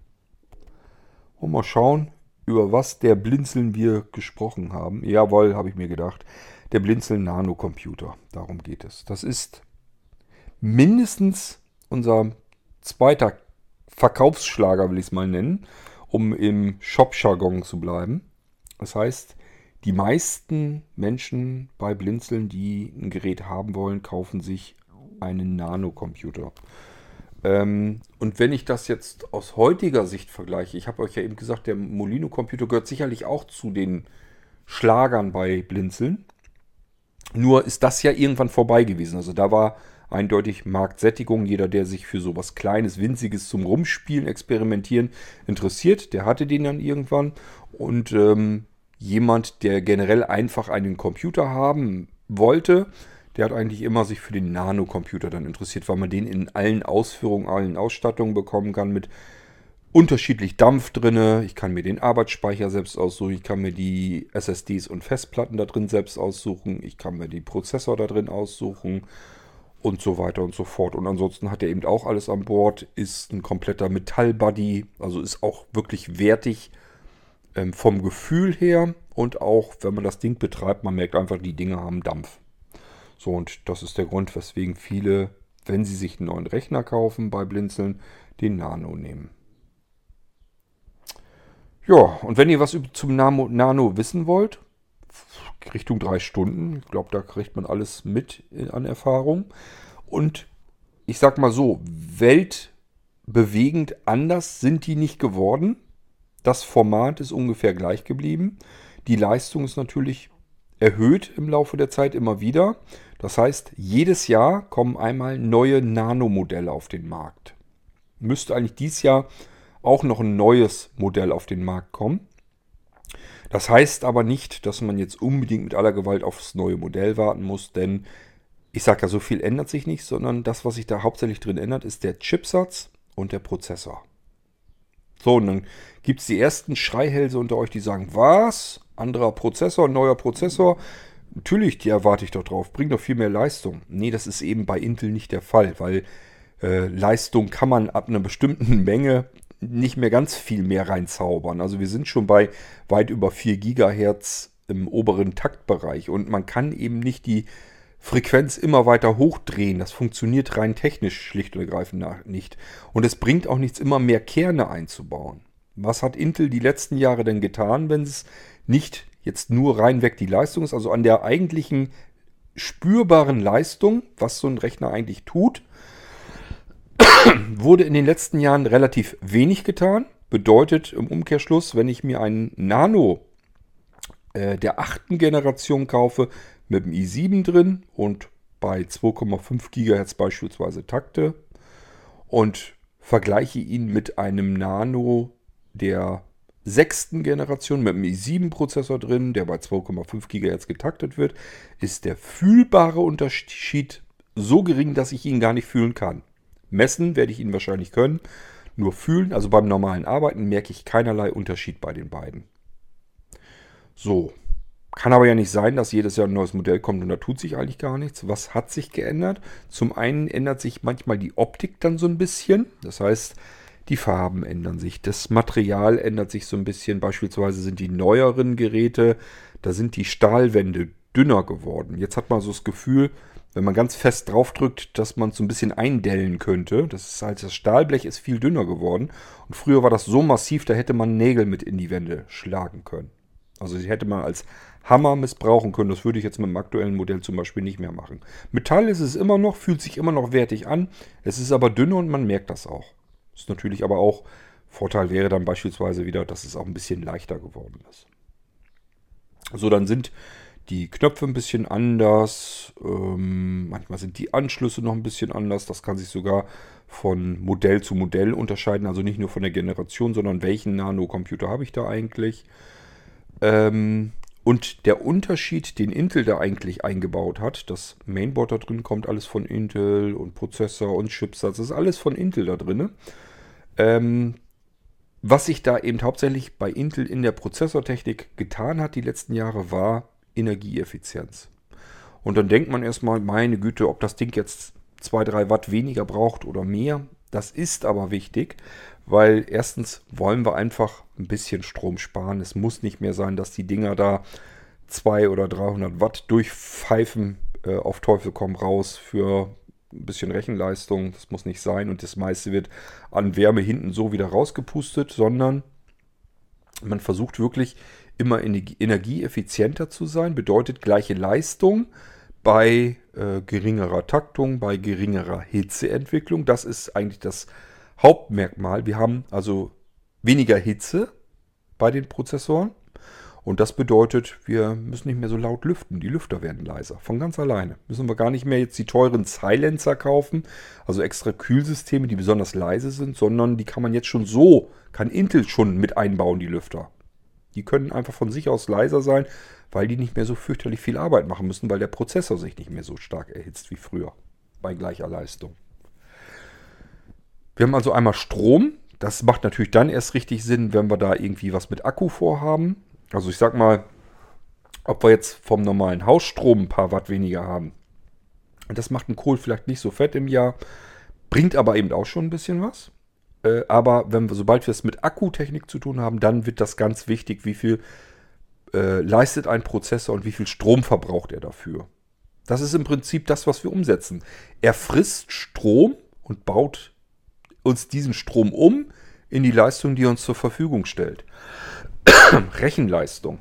Und mal schauen, über was der Blinzeln wir gesprochen haben. Jawohl, habe ich mir gedacht der Blinzeln Nano-Computer. Darum geht es. Das ist mindestens unser zweiter Verkaufsschlager, will ich es mal nennen, um im Shop-Jargon zu bleiben. Das heißt, die meisten Menschen bei Blinzeln, die ein Gerät haben wollen, kaufen sich einen Nano-Computer. Ähm, und wenn ich das jetzt aus heutiger Sicht vergleiche, ich habe euch ja eben gesagt, der Molino-Computer gehört sicherlich auch zu den Schlagern bei Blinzeln. Nur ist das ja irgendwann vorbei gewesen. Also da war eindeutig Marktsättigung. Jeder, der sich für sowas Kleines, Winziges zum Rumspielen, Experimentieren interessiert, der hatte den dann irgendwann. Und ähm, jemand, der generell einfach einen Computer haben wollte, der hat eigentlich immer sich für den Nano-Computer dann interessiert, weil man den in allen Ausführungen, allen Ausstattungen bekommen kann mit unterschiedlich Dampf drin. Ich kann mir den Arbeitsspeicher selbst aussuchen. Ich kann mir die SSDs und Festplatten da drin selbst aussuchen. Ich kann mir den Prozessor da drin aussuchen und so weiter und so fort. Und ansonsten hat er eben auch alles an Bord. Ist ein kompletter Metallbuddy. Also ist auch wirklich wertig ähm, vom Gefühl her. Und auch, wenn man das Ding betreibt, man merkt einfach, die Dinge haben Dampf. So, und das ist der Grund, weswegen viele, wenn sie sich einen neuen Rechner kaufen bei Blinzeln, den Nano nehmen. Ja, und wenn ihr was zum Nano wissen wollt, Richtung drei Stunden, ich glaube, da kriegt man alles mit an Erfahrung. Und ich sag mal so, weltbewegend anders sind die nicht geworden. Das Format ist ungefähr gleich geblieben. Die Leistung ist natürlich erhöht im Laufe der Zeit immer wieder. Das heißt, jedes Jahr kommen einmal neue Nano-Modelle auf den Markt. Müsste eigentlich dieses Jahr auch noch ein neues Modell auf den Markt kommen. Das heißt aber nicht, dass man jetzt unbedingt mit aller Gewalt aufs neue Modell warten muss, denn ich sage ja, so viel ändert sich nicht, sondern das, was sich da hauptsächlich drin ändert, ist der Chipsatz und der Prozessor. So, und dann gibt es die ersten Schreihälse unter euch, die sagen, was? Anderer Prozessor, neuer Prozessor? Natürlich, die erwarte ich doch drauf. Bringt doch viel mehr Leistung. Nee, das ist eben bei Intel nicht der Fall, weil äh, Leistung kann man ab einer bestimmten Menge nicht mehr ganz viel mehr reinzaubern. Also wir sind schon bei weit über 4 Gigahertz im oberen Taktbereich und man kann eben nicht die Frequenz immer weiter hochdrehen. Das funktioniert rein technisch schlicht und ergreifend nicht. Und es bringt auch nichts, immer mehr Kerne einzubauen. Was hat Intel die letzten Jahre denn getan, wenn es nicht jetzt nur reinweg die Leistung ist, also an der eigentlichen spürbaren Leistung, was so ein Rechner eigentlich tut, wurde in den letzten Jahren relativ wenig getan. Bedeutet im Umkehrschluss, wenn ich mir einen Nano äh, der achten Generation kaufe mit dem i7 drin und bei 2,5 GHz beispielsweise Takte und vergleiche ihn mit einem Nano der sechsten Generation mit einem i7-Prozessor drin, der bei 2,5 GHz getaktet wird, ist der fühlbare Unterschied so gering, dass ich ihn gar nicht fühlen kann. Messen werde ich ihn wahrscheinlich können, nur fühlen, also beim normalen Arbeiten merke ich keinerlei Unterschied bei den beiden. So, kann aber ja nicht sein, dass jedes Jahr ein neues Modell kommt und da tut sich eigentlich gar nichts. Was hat sich geändert? Zum einen ändert sich manchmal die Optik dann so ein bisschen. Das heißt, die Farben ändern sich, das Material ändert sich so ein bisschen. Beispielsweise sind die neueren Geräte, da sind die Stahlwände dünner geworden. Jetzt hat man so das Gefühl, wenn man ganz fest draufdrückt, dass man es so ein bisschen eindellen könnte. Das ist halt, das Stahlblech ist viel dünner geworden. Und früher war das so massiv, da hätte man Nägel mit in die Wände schlagen können. Also die hätte man als Hammer missbrauchen können. Das würde ich jetzt mit dem aktuellen Modell zum Beispiel nicht mehr machen. Metall ist es immer noch, fühlt sich immer noch wertig an. Es ist aber dünner und man merkt das auch. Ist natürlich aber auch, Vorteil wäre dann beispielsweise wieder, dass es auch ein bisschen leichter geworden ist. So, dann sind die Knöpfe ein bisschen anders. Ähm, manchmal sind die Anschlüsse noch ein bisschen anders. Das kann sich sogar von Modell zu Modell unterscheiden. Also nicht nur von der Generation, sondern welchen Nano-Computer habe ich da eigentlich. Ähm, und der Unterschied, den Intel da eigentlich eingebaut hat, das Mainboard da drin kommt alles von Intel und Prozessor und Chipsatz, das ist alles von Intel da drin. Ähm, was sich da eben hauptsächlich bei Intel in der Prozessortechnik getan hat die letzten Jahre, war Energieeffizienz. Und dann denkt man erstmal, meine Güte, ob das Ding jetzt 2, 3 Watt weniger braucht oder mehr. Das ist aber wichtig, weil erstens wollen wir einfach ein bisschen Strom sparen. Es muss nicht mehr sein, dass die Dinger da 200 oder 300 Watt durchpfeifen äh, auf Teufel komm raus für ein bisschen Rechenleistung. Das muss nicht sein und das meiste wird an Wärme hinten so wieder rausgepustet, sondern man versucht wirklich immer energieeffizienter zu sein, bedeutet gleiche Leistung bei äh, geringerer Taktung, bei geringerer Hitzeentwicklung. Das ist eigentlich das Hauptmerkmal. Wir haben also weniger Hitze bei den Prozessoren. Und das bedeutet, wir müssen nicht mehr so laut lüften. Die Lüfter werden leiser, von ganz alleine. Müssen wir gar nicht mehr jetzt die teuren Silencer kaufen, also extra Kühlsysteme, die besonders leise sind, sondern die kann man jetzt schon so, kann Intel schon mit einbauen, die Lüfter. Die können einfach von sich aus leiser sein, weil die nicht mehr so fürchterlich viel Arbeit machen müssen, weil der Prozessor sich nicht mehr so stark erhitzt wie früher bei gleicher Leistung. Wir haben also einmal Strom. Das macht natürlich dann erst richtig Sinn, wenn wir da irgendwie was mit Akku vorhaben. Also ich sag mal, ob wir jetzt vom normalen Hausstrom ein paar Watt weniger haben. Das macht ein Kohl vielleicht nicht so fett im Jahr, bringt aber eben auch schon ein bisschen was. Äh, aber wenn wir, sobald wir es mit Akkutechnik zu tun haben, dann wird das ganz wichtig, wie viel äh, leistet ein Prozessor und wie viel Strom verbraucht er dafür. Das ist im Prinzip das, was wir umsetzen. Er frisst Strom und baut uns diesen Strom um in die Leistung, die er uns zur Verfügung stellt. Rechenleistung.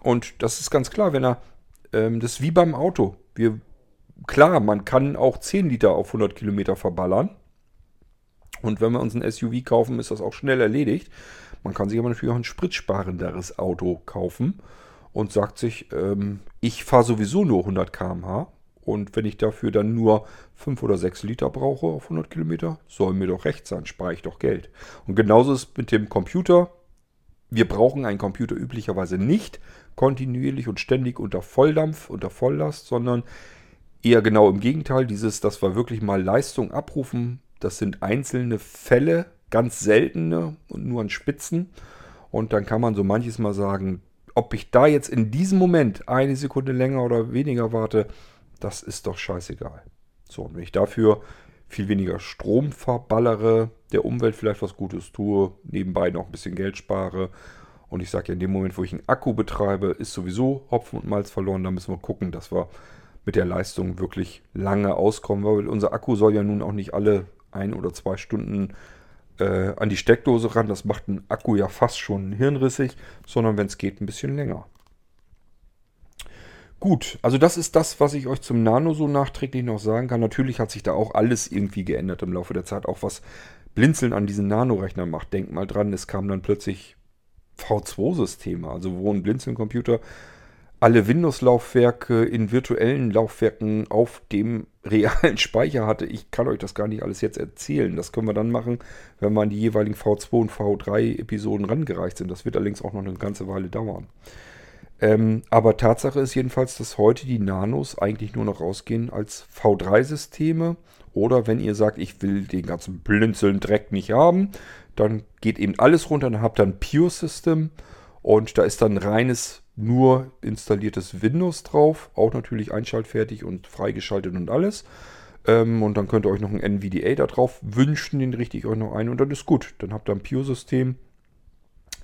Und das ist ganz klar, wenn er, ähm, das ist wie beim Auto. Wir, klar, man kann auch 10 Liter auf 100 Kilometer verballern. Und wenn wir uns ein SUV kaufen, ist das auch schnell erledigt. Man kann sich aber natürlich auch ein spritsparenderes Auto kaufen. und sagt sich, ähm, ich fahre sowieso nur 100 km/h und wenn ich dafür dann nur 5 oder 6 Liter brauche auf 100 Kilometer, soll mir doch recht sein, spare ich doch Geld. Und genauso ist es mit dem Computer. Wir brauchen einen Computer üblicherweise nicht kontinuierlich und ständig unter Volldampf, unter Volllast, sondern eher genau im Gegenteil. Dieses, dass wir wirklich mal Leistung abrufen, das sind einzelne Fälle, ganz seltene und nur an Spitzen. Und dann kann man so manches Mal sagen, ob ich da jetzt in diesem Moment eine Sekunde länger oder weniger warte, das ist doch scheißegal. So, und wenn ich dafür viel weniger Strom verballere, der Umwelt vielleicht was Gutes tue, nebenbei noch ein bisschen Geld spare. Und ich sage ja, in dem Moment, wo ich einen Akku betreibe, ist sowieso Hopfen und Malz verloren. Da müssen wir gucken, dass wir mit der Leistung wirklich lange auskommen, weil unser Akku soll ja nun auch nicht alle ein oder zwei Stunden äh, an die Steckdose ran. Das macht ein Akku ja fast schon hirnrissig, sondern wenn es geht, ein bisschen länger. Gut, also das ist das, was ich euch zum Nano so nachträglich noch sagen kann. Natürlich hat sich da auch alles irgendwie geändert im Laufe der Zeit, auch was Blinzeln an diesen Nano-Rechnern macht. Denkt mal dran, es kam dann plötzlich V2-Systeme, also wo ein Blinzeln-Computer alle Windows-Laufwerke in virtuellen Laufwerken auf dem realen Speicher hatte. Ich kann euch das gar nicht alles jetzt erzählen. Das können wir dann machen, wenn wir an die jeweiligen V2 und V3-Episoden rangereicht sind. Das wird allerdings auch noch eine ganze Weile dauern. Ähm, aber Tatsache ist jedenfalls, dass heute die Nanos eigentlich nur noch rausgehen als V3-Systeme. Oder wenn ihr sagt, ich will den ganzen blinzeln Dreck nicht haben, dann geht eben alles runter. Dann habt ihr ein Pure System und da ist dann reines, nur installiertes Windows drauf. Auch natürlich einschaltfertig und freigeschaltet und alles. Ähm, und dann könnt ihr euch noch ein NVDA da drauf wünschen, den richte ich euch noch ein und dann ist gut. Dann habt ihr ein Pure-System.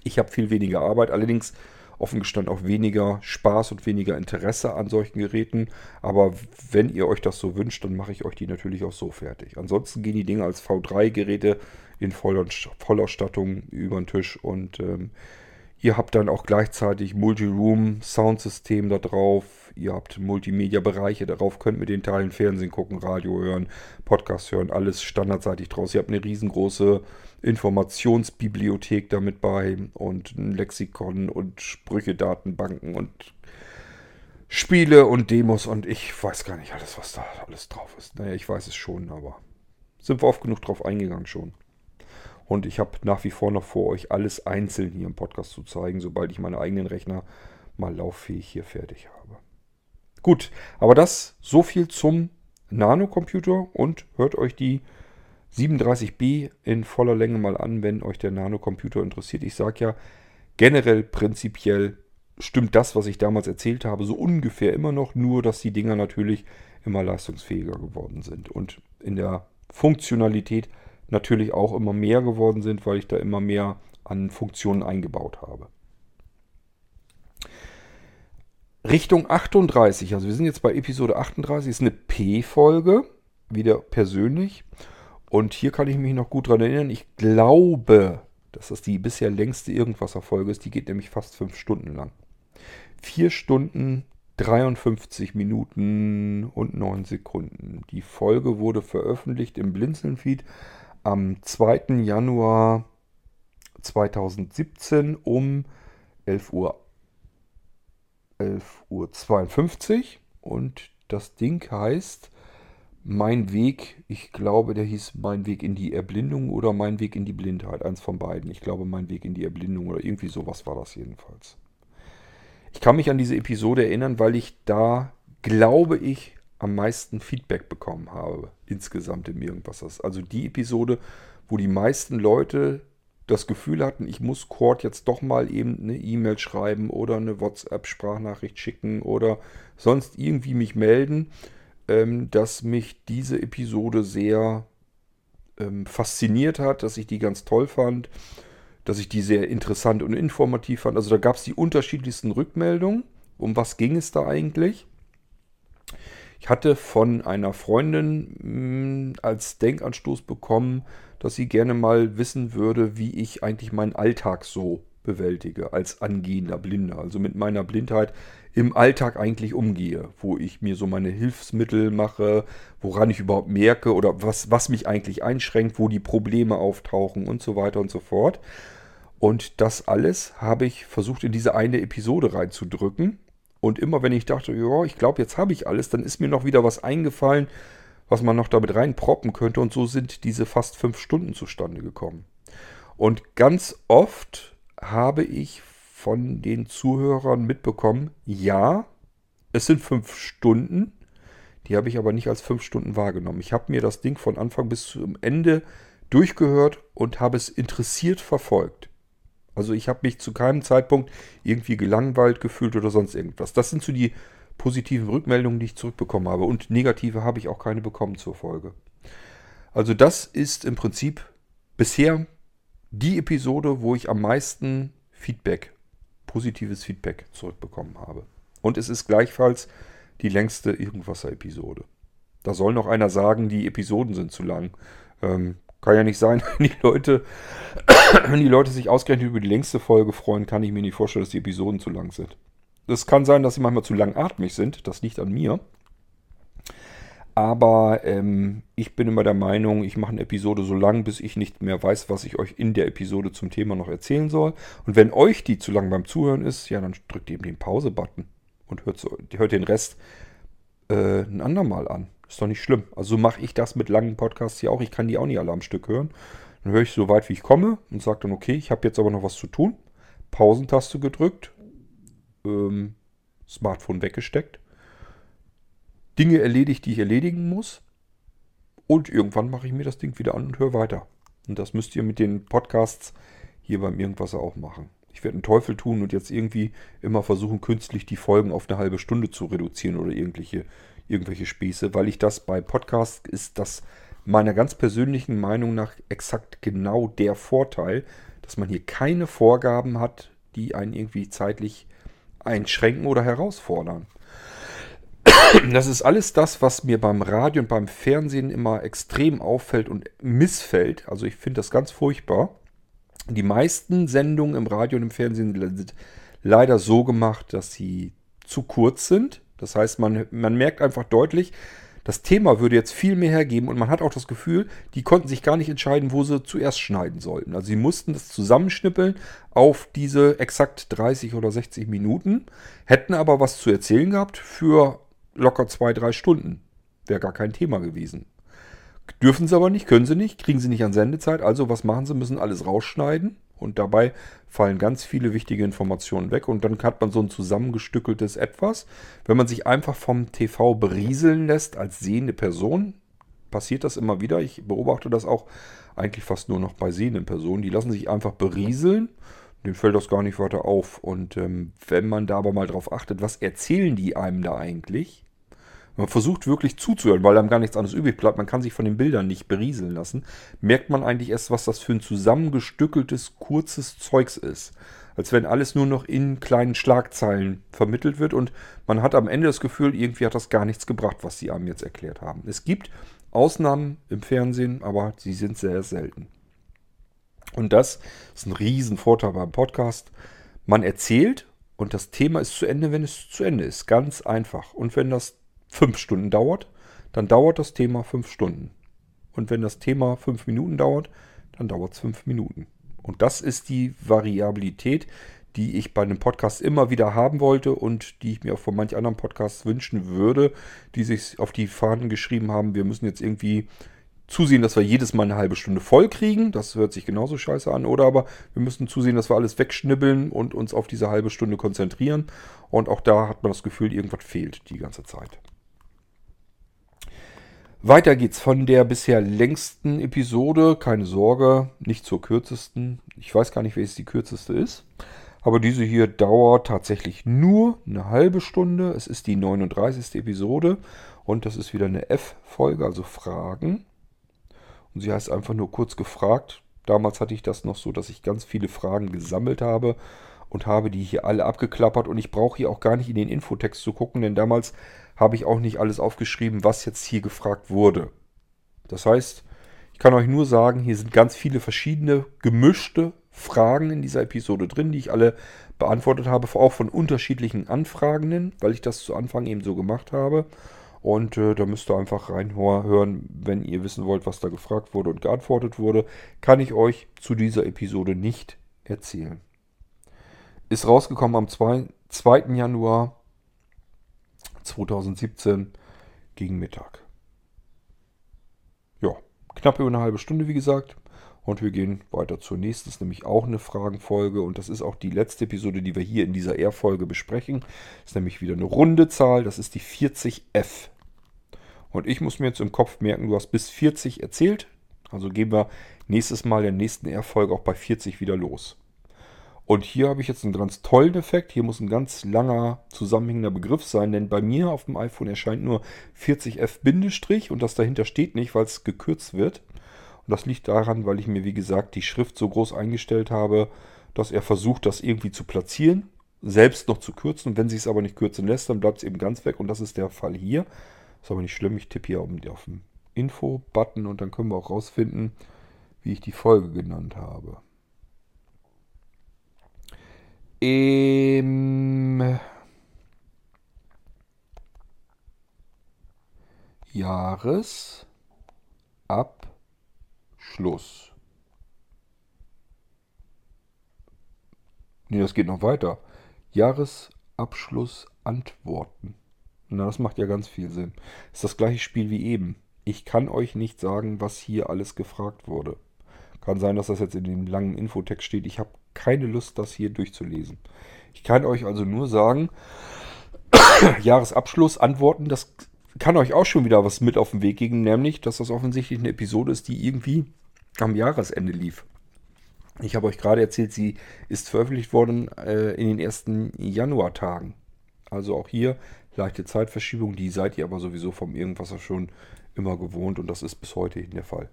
Ich habe viel weniger Arbeit, allerdings offen gestanden auch weniger Spaß und weniger Interesse an solchen Geräten. Aber wenn ihr euch das so wünscht, dann mache ich euch die natürlich auch so fertig. Ansonsten gehen die Dinge als V3-Geräte in Vollausstattung über den Tisch und ähm, ihr habt dann auch gleichzeitig Multi-Room-Soundsystem da drauf. Ihr habt Multimedia-Bereiche darauf, könnt mit den Teilen Fernsehen gucken, Radio hören, Podcast hören, alles standardseitig draus. Ihr habt eine riesengroße Informationsbibliothek damit bei und ein Lexikon und Sprüche, Datenbanken und Spiele und Demos und ich weiß gar nicht alles, was da alles drauf ist. Naja, ich weiß es schon, aber sind wir oft genug drauf eingegangen schon. Und ich habe nach wie vor noch vor, euch alles einzeln hier im Podcast zu zeigen, sobald ich meine eigenen Rechner mal lauffähig hier fertig habe. Gut, aber das so viel zum Nano-Computer und hört euch die 37B in voller Länge mal an, wenn euch der Nano-Computer interessiert. Ich sage ja, generell prinzipiell stimmt das, was ich damals erzählt habe, so ungefähr immer noch, nur dass die Dinger natürlich immer leistungsfähiger geworden sind und in der Funktionalität natürlich auch immer mehr geworden sind, weil ich da immer mehr an Funktionen eingebaut habe. Richtung 38, also wir sind jetzt bei Episode 38, ist eine P-Folge, wieder persönlich. Und hier kann ich mich noch gut dran erinnern. Ich glaube, dass das die bisher längste Irgendwas-Erfolge ist. Die geht nämlich fast fünf Stunden lang. Vier Stunden, 53 Minuten und 9 Sekunden. Die Folge wurde veröffentlicht im Blinzeln-Feed am 2. Januar 2017 um 11 Uhr 11 Uhr 52 und das Ding heißt mein Weg, ich glaube, der hieß Mein Weg in die Erblindung oder Mein Weg in die Blindheit. Eins von beiden. Ich glaube, Mein Weg in die Erblindung oder irgendwie sowas war das jedenfalls. Ich kann mich an diese Episode erinnern, weil ich da, glaube ich, am meisten Feedback bekommen habe. Insgesamt im Irgendwas. Also die Episode, wo die meisten Leute das Gefühl hatten, ich muss Cord jetzt doch mal eben eine E-Mail schreiben oder eine WhatsApp-Sprachnachricht schicken oder sonst irgendwie mich melden ähm, dass mich diese Episode sehr ähm, fasziniert hat, dass ich die ganz toll fand, dass ich die sehr interessant und informativ fand. Also da gab es die unterschiedlichsten Rückmeldungen. Um was ging es da eigentlich? Ich hatte von einer Freundin mh, hm, als Denkanstoß bekommen, dass sie gerne mal wissen würde, wie ich eigentlich meinen Alltag so bewältige als angehender Blinder. Also mit meiner Blindheit im Alltag eigentlich umgehe, wo ich mir so meine Hilfsmittel mache, woran ich überhaupt merke oder was, was mich eigentlich einschränkt, wo die Probleme auftauchen und so weiter und so fort. Und das alles habe ich versucht in diese eine Episode reinzudrücken. Und immer wenn ich dachte, ja, ich glaube, jetzt habe ich alles, dann ist mir noch wieder was eingefallen, was man noch damit reinproppen könnte. Und so sind diese fast fünf Stunden zustande gekommen. Und ganz oft habe ich von den Zuhörern mitbekommen, ja, es sind fünf Stunden. Die habe ich aber nicht als fünf Stunden wahrgenommen. Ich habe mir das Ding von Anfang bis zum Ende durchgehört und habe es interessiert verfolgt. Also ich habe mich zu keinem Zeitpunkt irgendwie gelangweilt gefühlt oder sonst irgendwas. Das sind so die positiven Rückmeldungen, die ich zurückbekommen habe. Und negative habe ich auch keine bekommen zur Folge. Also das ist im Prinzip bisher die Episode, wo ich am meisten Feedback, positives Feedback zurückbekommen habe. Und es ist gleichfalls die längste Irgendwasser-Episode. Da soll noch einer sagen, die Episoden sind zu lang. Ähm, kann ja nicht sein, wenn die Leute, wenn die Leute sich ausgerechnet über die längste Folge freuen, kann ich mir nicht vorstellen, dass die Episoden zu lang sind. Es kann sein, dass sie manchmal zu langatmig sind. Das liegt an mir. Aber ähm, ich bin immer der Meinung, ich mache eine Episode so lang, bis ich nicht mehr weiß, was ich euch in der Episode zum Thema noch erzählen soll. Und wenn euch die zu lang beim Zuhören ist, ja, dann drückt eben den Pause-Button und hört, so, hört den Rest äh, ein andermal an. Ist doch nicht schlimm. Also mache ich das mit langen Podcasts hier auch. Ich kann die auch nicht alle am Stück hören. Dann höre ich so weit, wie ich komme und sage dann, okay, ich habe jetzt aber noch was zu tun. Pausentaste gedrückt. Ähm, Smartphone weggesteckt. Dinge erledigt, die ich erledigen muss. Und irgendwann mache ich mir das Ding wieder an und höre weiter. Und das müsst ihr mit den Podcasts hier beim Irgendwas auch machen. Ich werde einen Teufel tun und jetzt irgendwie immer versuchen, künstlich die Folgen auf eine halbe Stunde zu reduzieren oder irgendwelche irgendwelche Späße, weil ich das bei Podcasts ist das meiner ganz persönlichen Meinung nach exakt genau der Vorteil, dass man hier keine Vorgaben hat, die einen irgendwie zeitlich einschränken oder herausfordern. Das ist alles das, was mir beim Radio und beim Fernsehen immer extrem auffällt und missfällt. Also ich finde das ganz furchtbar. Die meisten Sendungen im Radio und im Fernsehen sind leider so gemacht, dass sie zu kurz sind das heißt, man, man merkt einfach deutlich, das Thema würde jetzt viel mehr hergeben und man hat auch das Gefühl, die konnten sich gar nicht entscheiden, wo sie zuerst schneiden sollten. Also sie mussten das zusammenschnippeln auf diese exakt 30 oder 60 Minuten, hätten aber was zu erzählen gehabt für locker zwei, drei Stunden. Wäre gar kein Thema gewesen. Dürfen sie aber nicht, können sie nicht, kriegen sie nicht an Sendezeit. Also was machen sie? Müssen alles rausschneiden und dabei fallen ganz viele wichtige Informationen weg und dann hat man so ein zusammengestückeltes Etwas. Wenn man sich einfach vom TV berieseln lässt als sehende Person, passiert das immer wieder. Ich beobachte das auch eigentlich fast nur noch bei sehenden Personen. Die lassen sich einfach berieseln. Denen fällt das gar nicht weiter auf. Und ähm, wenn man da aber mal drauf achtet, was erzählen die einem da eigentlich? Man versucht wirklich zuzuhören, weil einem gar nichts anderes übrig bleibt, man kann sich von den Bildern nicht berieseln lassen, merkt man eigentlich erst, was das für ein zusammengestückeltes, kurzes Zeugs ist. Als wenn alles nur noch in kleinen Schlagzeilen vermittelt wird und man hat am Ende das Gefühl, irgendwie hat das gar nichts gebracht, was sie einem jetzt erklärt haben. Es gibt Ausnahmen im Fernsehen, aber sie sind sehr selten. Und das ist ein Riesenvorteil beim Podcast. Man erzählt und das Thema ist zu Ende, wenn es zu Ende ist. Ganz einfach. Und wenn das fünf Stunden dauert, dann dauert das Thema fünf Stunden. Und wenn das Thema fünf Minuten dauert, dann dauert es fünf Minuten. Und das ist die Variabilität, die ich bei einem Podcast immer wieder haben wollte und die ich mir auch von manch anderen Podcasts wünschen würde, die sich auf die Fahnen geschrieben haben, wir müssen jetzt irgendwie zusehen, dass wir jedes Mal eine halbe Stunde voll kriegen. Das hört sich genauso scheiße an. Oder aber wir müssen zusehen, dass wir alles wegschnibbeln und uns auf diese halbe Stunde konzentrieren. Und auch da hat man das Gefühl, irgendwas fehlt die ganze Zeit. Weiter geht's von der bisher längsten Episode. Keine Sorge, nicht zur kürzesten. Ich weiß gar nicht, welches die kürzeste ist. Aber diese hier dauert tatsächlich nur eine halbe Stunde. Es ist die 39. Episode und das ist wieder eine F-Folge, also Fragen. Und sie heißt einfach nur kurz gefragt. Damals hatte ich das noch so, dass ich ganz viele Fragen gesammelt habe und habe die hier alle abgeklappert. Und ich brauche hier auch gar nicht in den Infotext zu gucken, denn damals habe ich auch nicht alles aufgeschrieben, was jetzt hier gefragt wurde. Das heißt, ich kann euch nur sagen, hier sind ganz viele verschiedene gemischte Fragen in dieser Episode drin, die ich alle beantwortet habe, auch von unterschiedlichen Anfragenden, weil ich das zu Anfang eben so gemacht habe. Und äh, da müsst ihr einfach reinhören, wenn ihr wissen wollt, was da gefragt wurde und geantwortet wurde. Kann ich euch zu dieser Episode nicht erzählen. Ist rausgekommen am 2. 2. Januar 2017 gegen Mittag. Ja, knapp über eine halbe Stunde, wie gesagt. Und wir gehen weiter zur nächsten, das ist nämlich auch eine Fragenfolge. Und das ist auch die letzte Episode, die wir hier in dieser R-Folge besprechen. Das ist nämlich wieder eine runde Zahl, das ist die 40F. Und ich muss mir jetzt im Kopf merken, du hast bis 40 erzählt. Also gehen wir nächstes Mal der nächsten R-Folge auch bei 40 wieder los. Und hier habe ich jetzt einen ganz tollen Effekt. Hier muss ein ganz langer zusammenhängender Begriff sein, denn bei mir auf dem iPhone erscheint nur 40F- und das dahinter steht nicht, weil es gekürzt wird. Und das liegt daran, weil ich mir, wie gesagt, die Schrift so groß eingestellt habe, dass er versucht, das irgendwie zu platzieren, selbst noch zu kürzen. Und wenn sich es aber nicht kürzen lässt, dann bleibt es eben ganz weg. Und das ist der Fall hier. Ist aber nicht schlimm. Ich tippe hier auf den Info-Button und dann können wir auch rausfinden, wie ich die Folge genannt habe. Im Jahresabschluss. Nee, das geht noch weiter. Jahresabschluss Antworten. Na, das macht ja ganz viel Sinn. Ist das gleiche Spiel wie eben. Ich kann euch nicht sagen, was hier alles gefragt wurde. Kann sein, dass das jetzt in dem langen Infotext steht. Ich habe keine Lust, das hier durchzulesen. Ich kann euch also nur sagen, Jahresabschluss, Antworten, das kann euch auch schon wieder was mit auf den Weg geben, nämlich, dass das offensichtlich eine Episode ist, die irgendwie am Jahresende lief. Ich habe euch gerade erzählt, sie ist veröffentlicht worden äh, in den ersten Januartagen. Also auch hier leichte Zeitverschiebung, die seid ihr aber sowieso vom Irgendwasser schon immer gewohnt und das ist bis heute der Fall.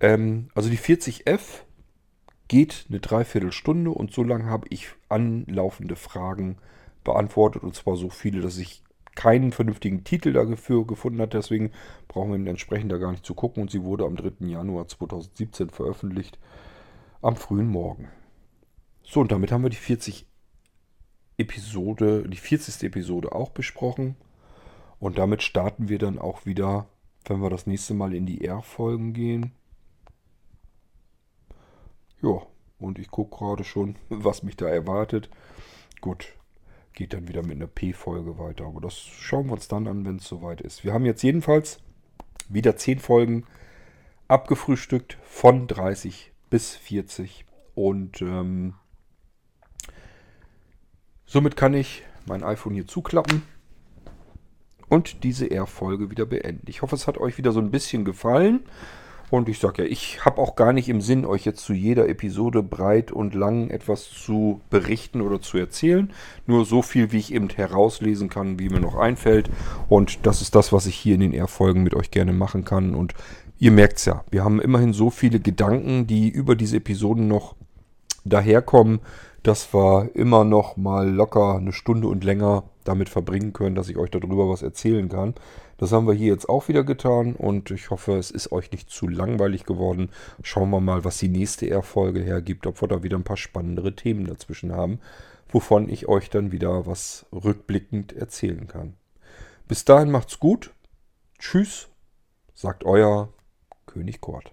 Ähm, also die 40F geht eine Dreiviertelstunde und so lange habe ich anlaufende Fragen beantwortet und zwar so viele, dass ich keinen vernünftigen Titel dafür gefunden habe. Deswegen brauchen wir entsprechend da gar nicht zu gucken und sie wurde am 3. Januar 2017 veröffentlicht, am frühen Morgen. So, und damit haben wir die 40 Episode, die 40. Episode auch besprochen. Und damit starten wir dann auch wieder, wenn wir das nächste Mal in die R-Folgen gehen. Ja, und ich gucke gerade schon, was mich da erwartet. Gut, geht dann wieder mit einer P-Folge weiter. Aber das schauen wir uns dann an, wenn es soweit ist. Wir haben jetzt jedenfalls wieder 10 Folgen abgefrühstückt von 30 bis 40. Und ähm, somit kann ich mein iPhone hier zuklappen und diese R-Folge wieder beenden. Ich hoffe, es hat euch wieder so ein bisschen gefallen. Und ich sage ja, ich habe auch gar nicht im Sinn, euch jetzt zu jeder Episode breit und lang etwas zu berichten oder zu erzählen. Nur so viel, wie ich eben herauslesen kann, wie mir noch einfällt. Und das ist das, was ich hier in den R-Folgen mit euch gerne machen kann. Und ihr merkt es ja, wir haben immerhin so viele Gedanken, die über diese Episoden noch daherkommen, dass wir immer noch mal locker eine Stunde und länger damit verbringen können, dass ich euch darüber was erzählen kann. Das haben wir hier jetzt auch wieder getan und ich hoffe, es ist euch nicht zu langweilig geworden. Schauen wir mal, was die nächste R-Folge hergibt, ob wir da wieder ein paar spannendere Themen dazwischen haben, wovon ich euch dann wieder was rückblickend erzählen kann. Bis dahin macht's gut. Tschüss, sagt euer König Kort.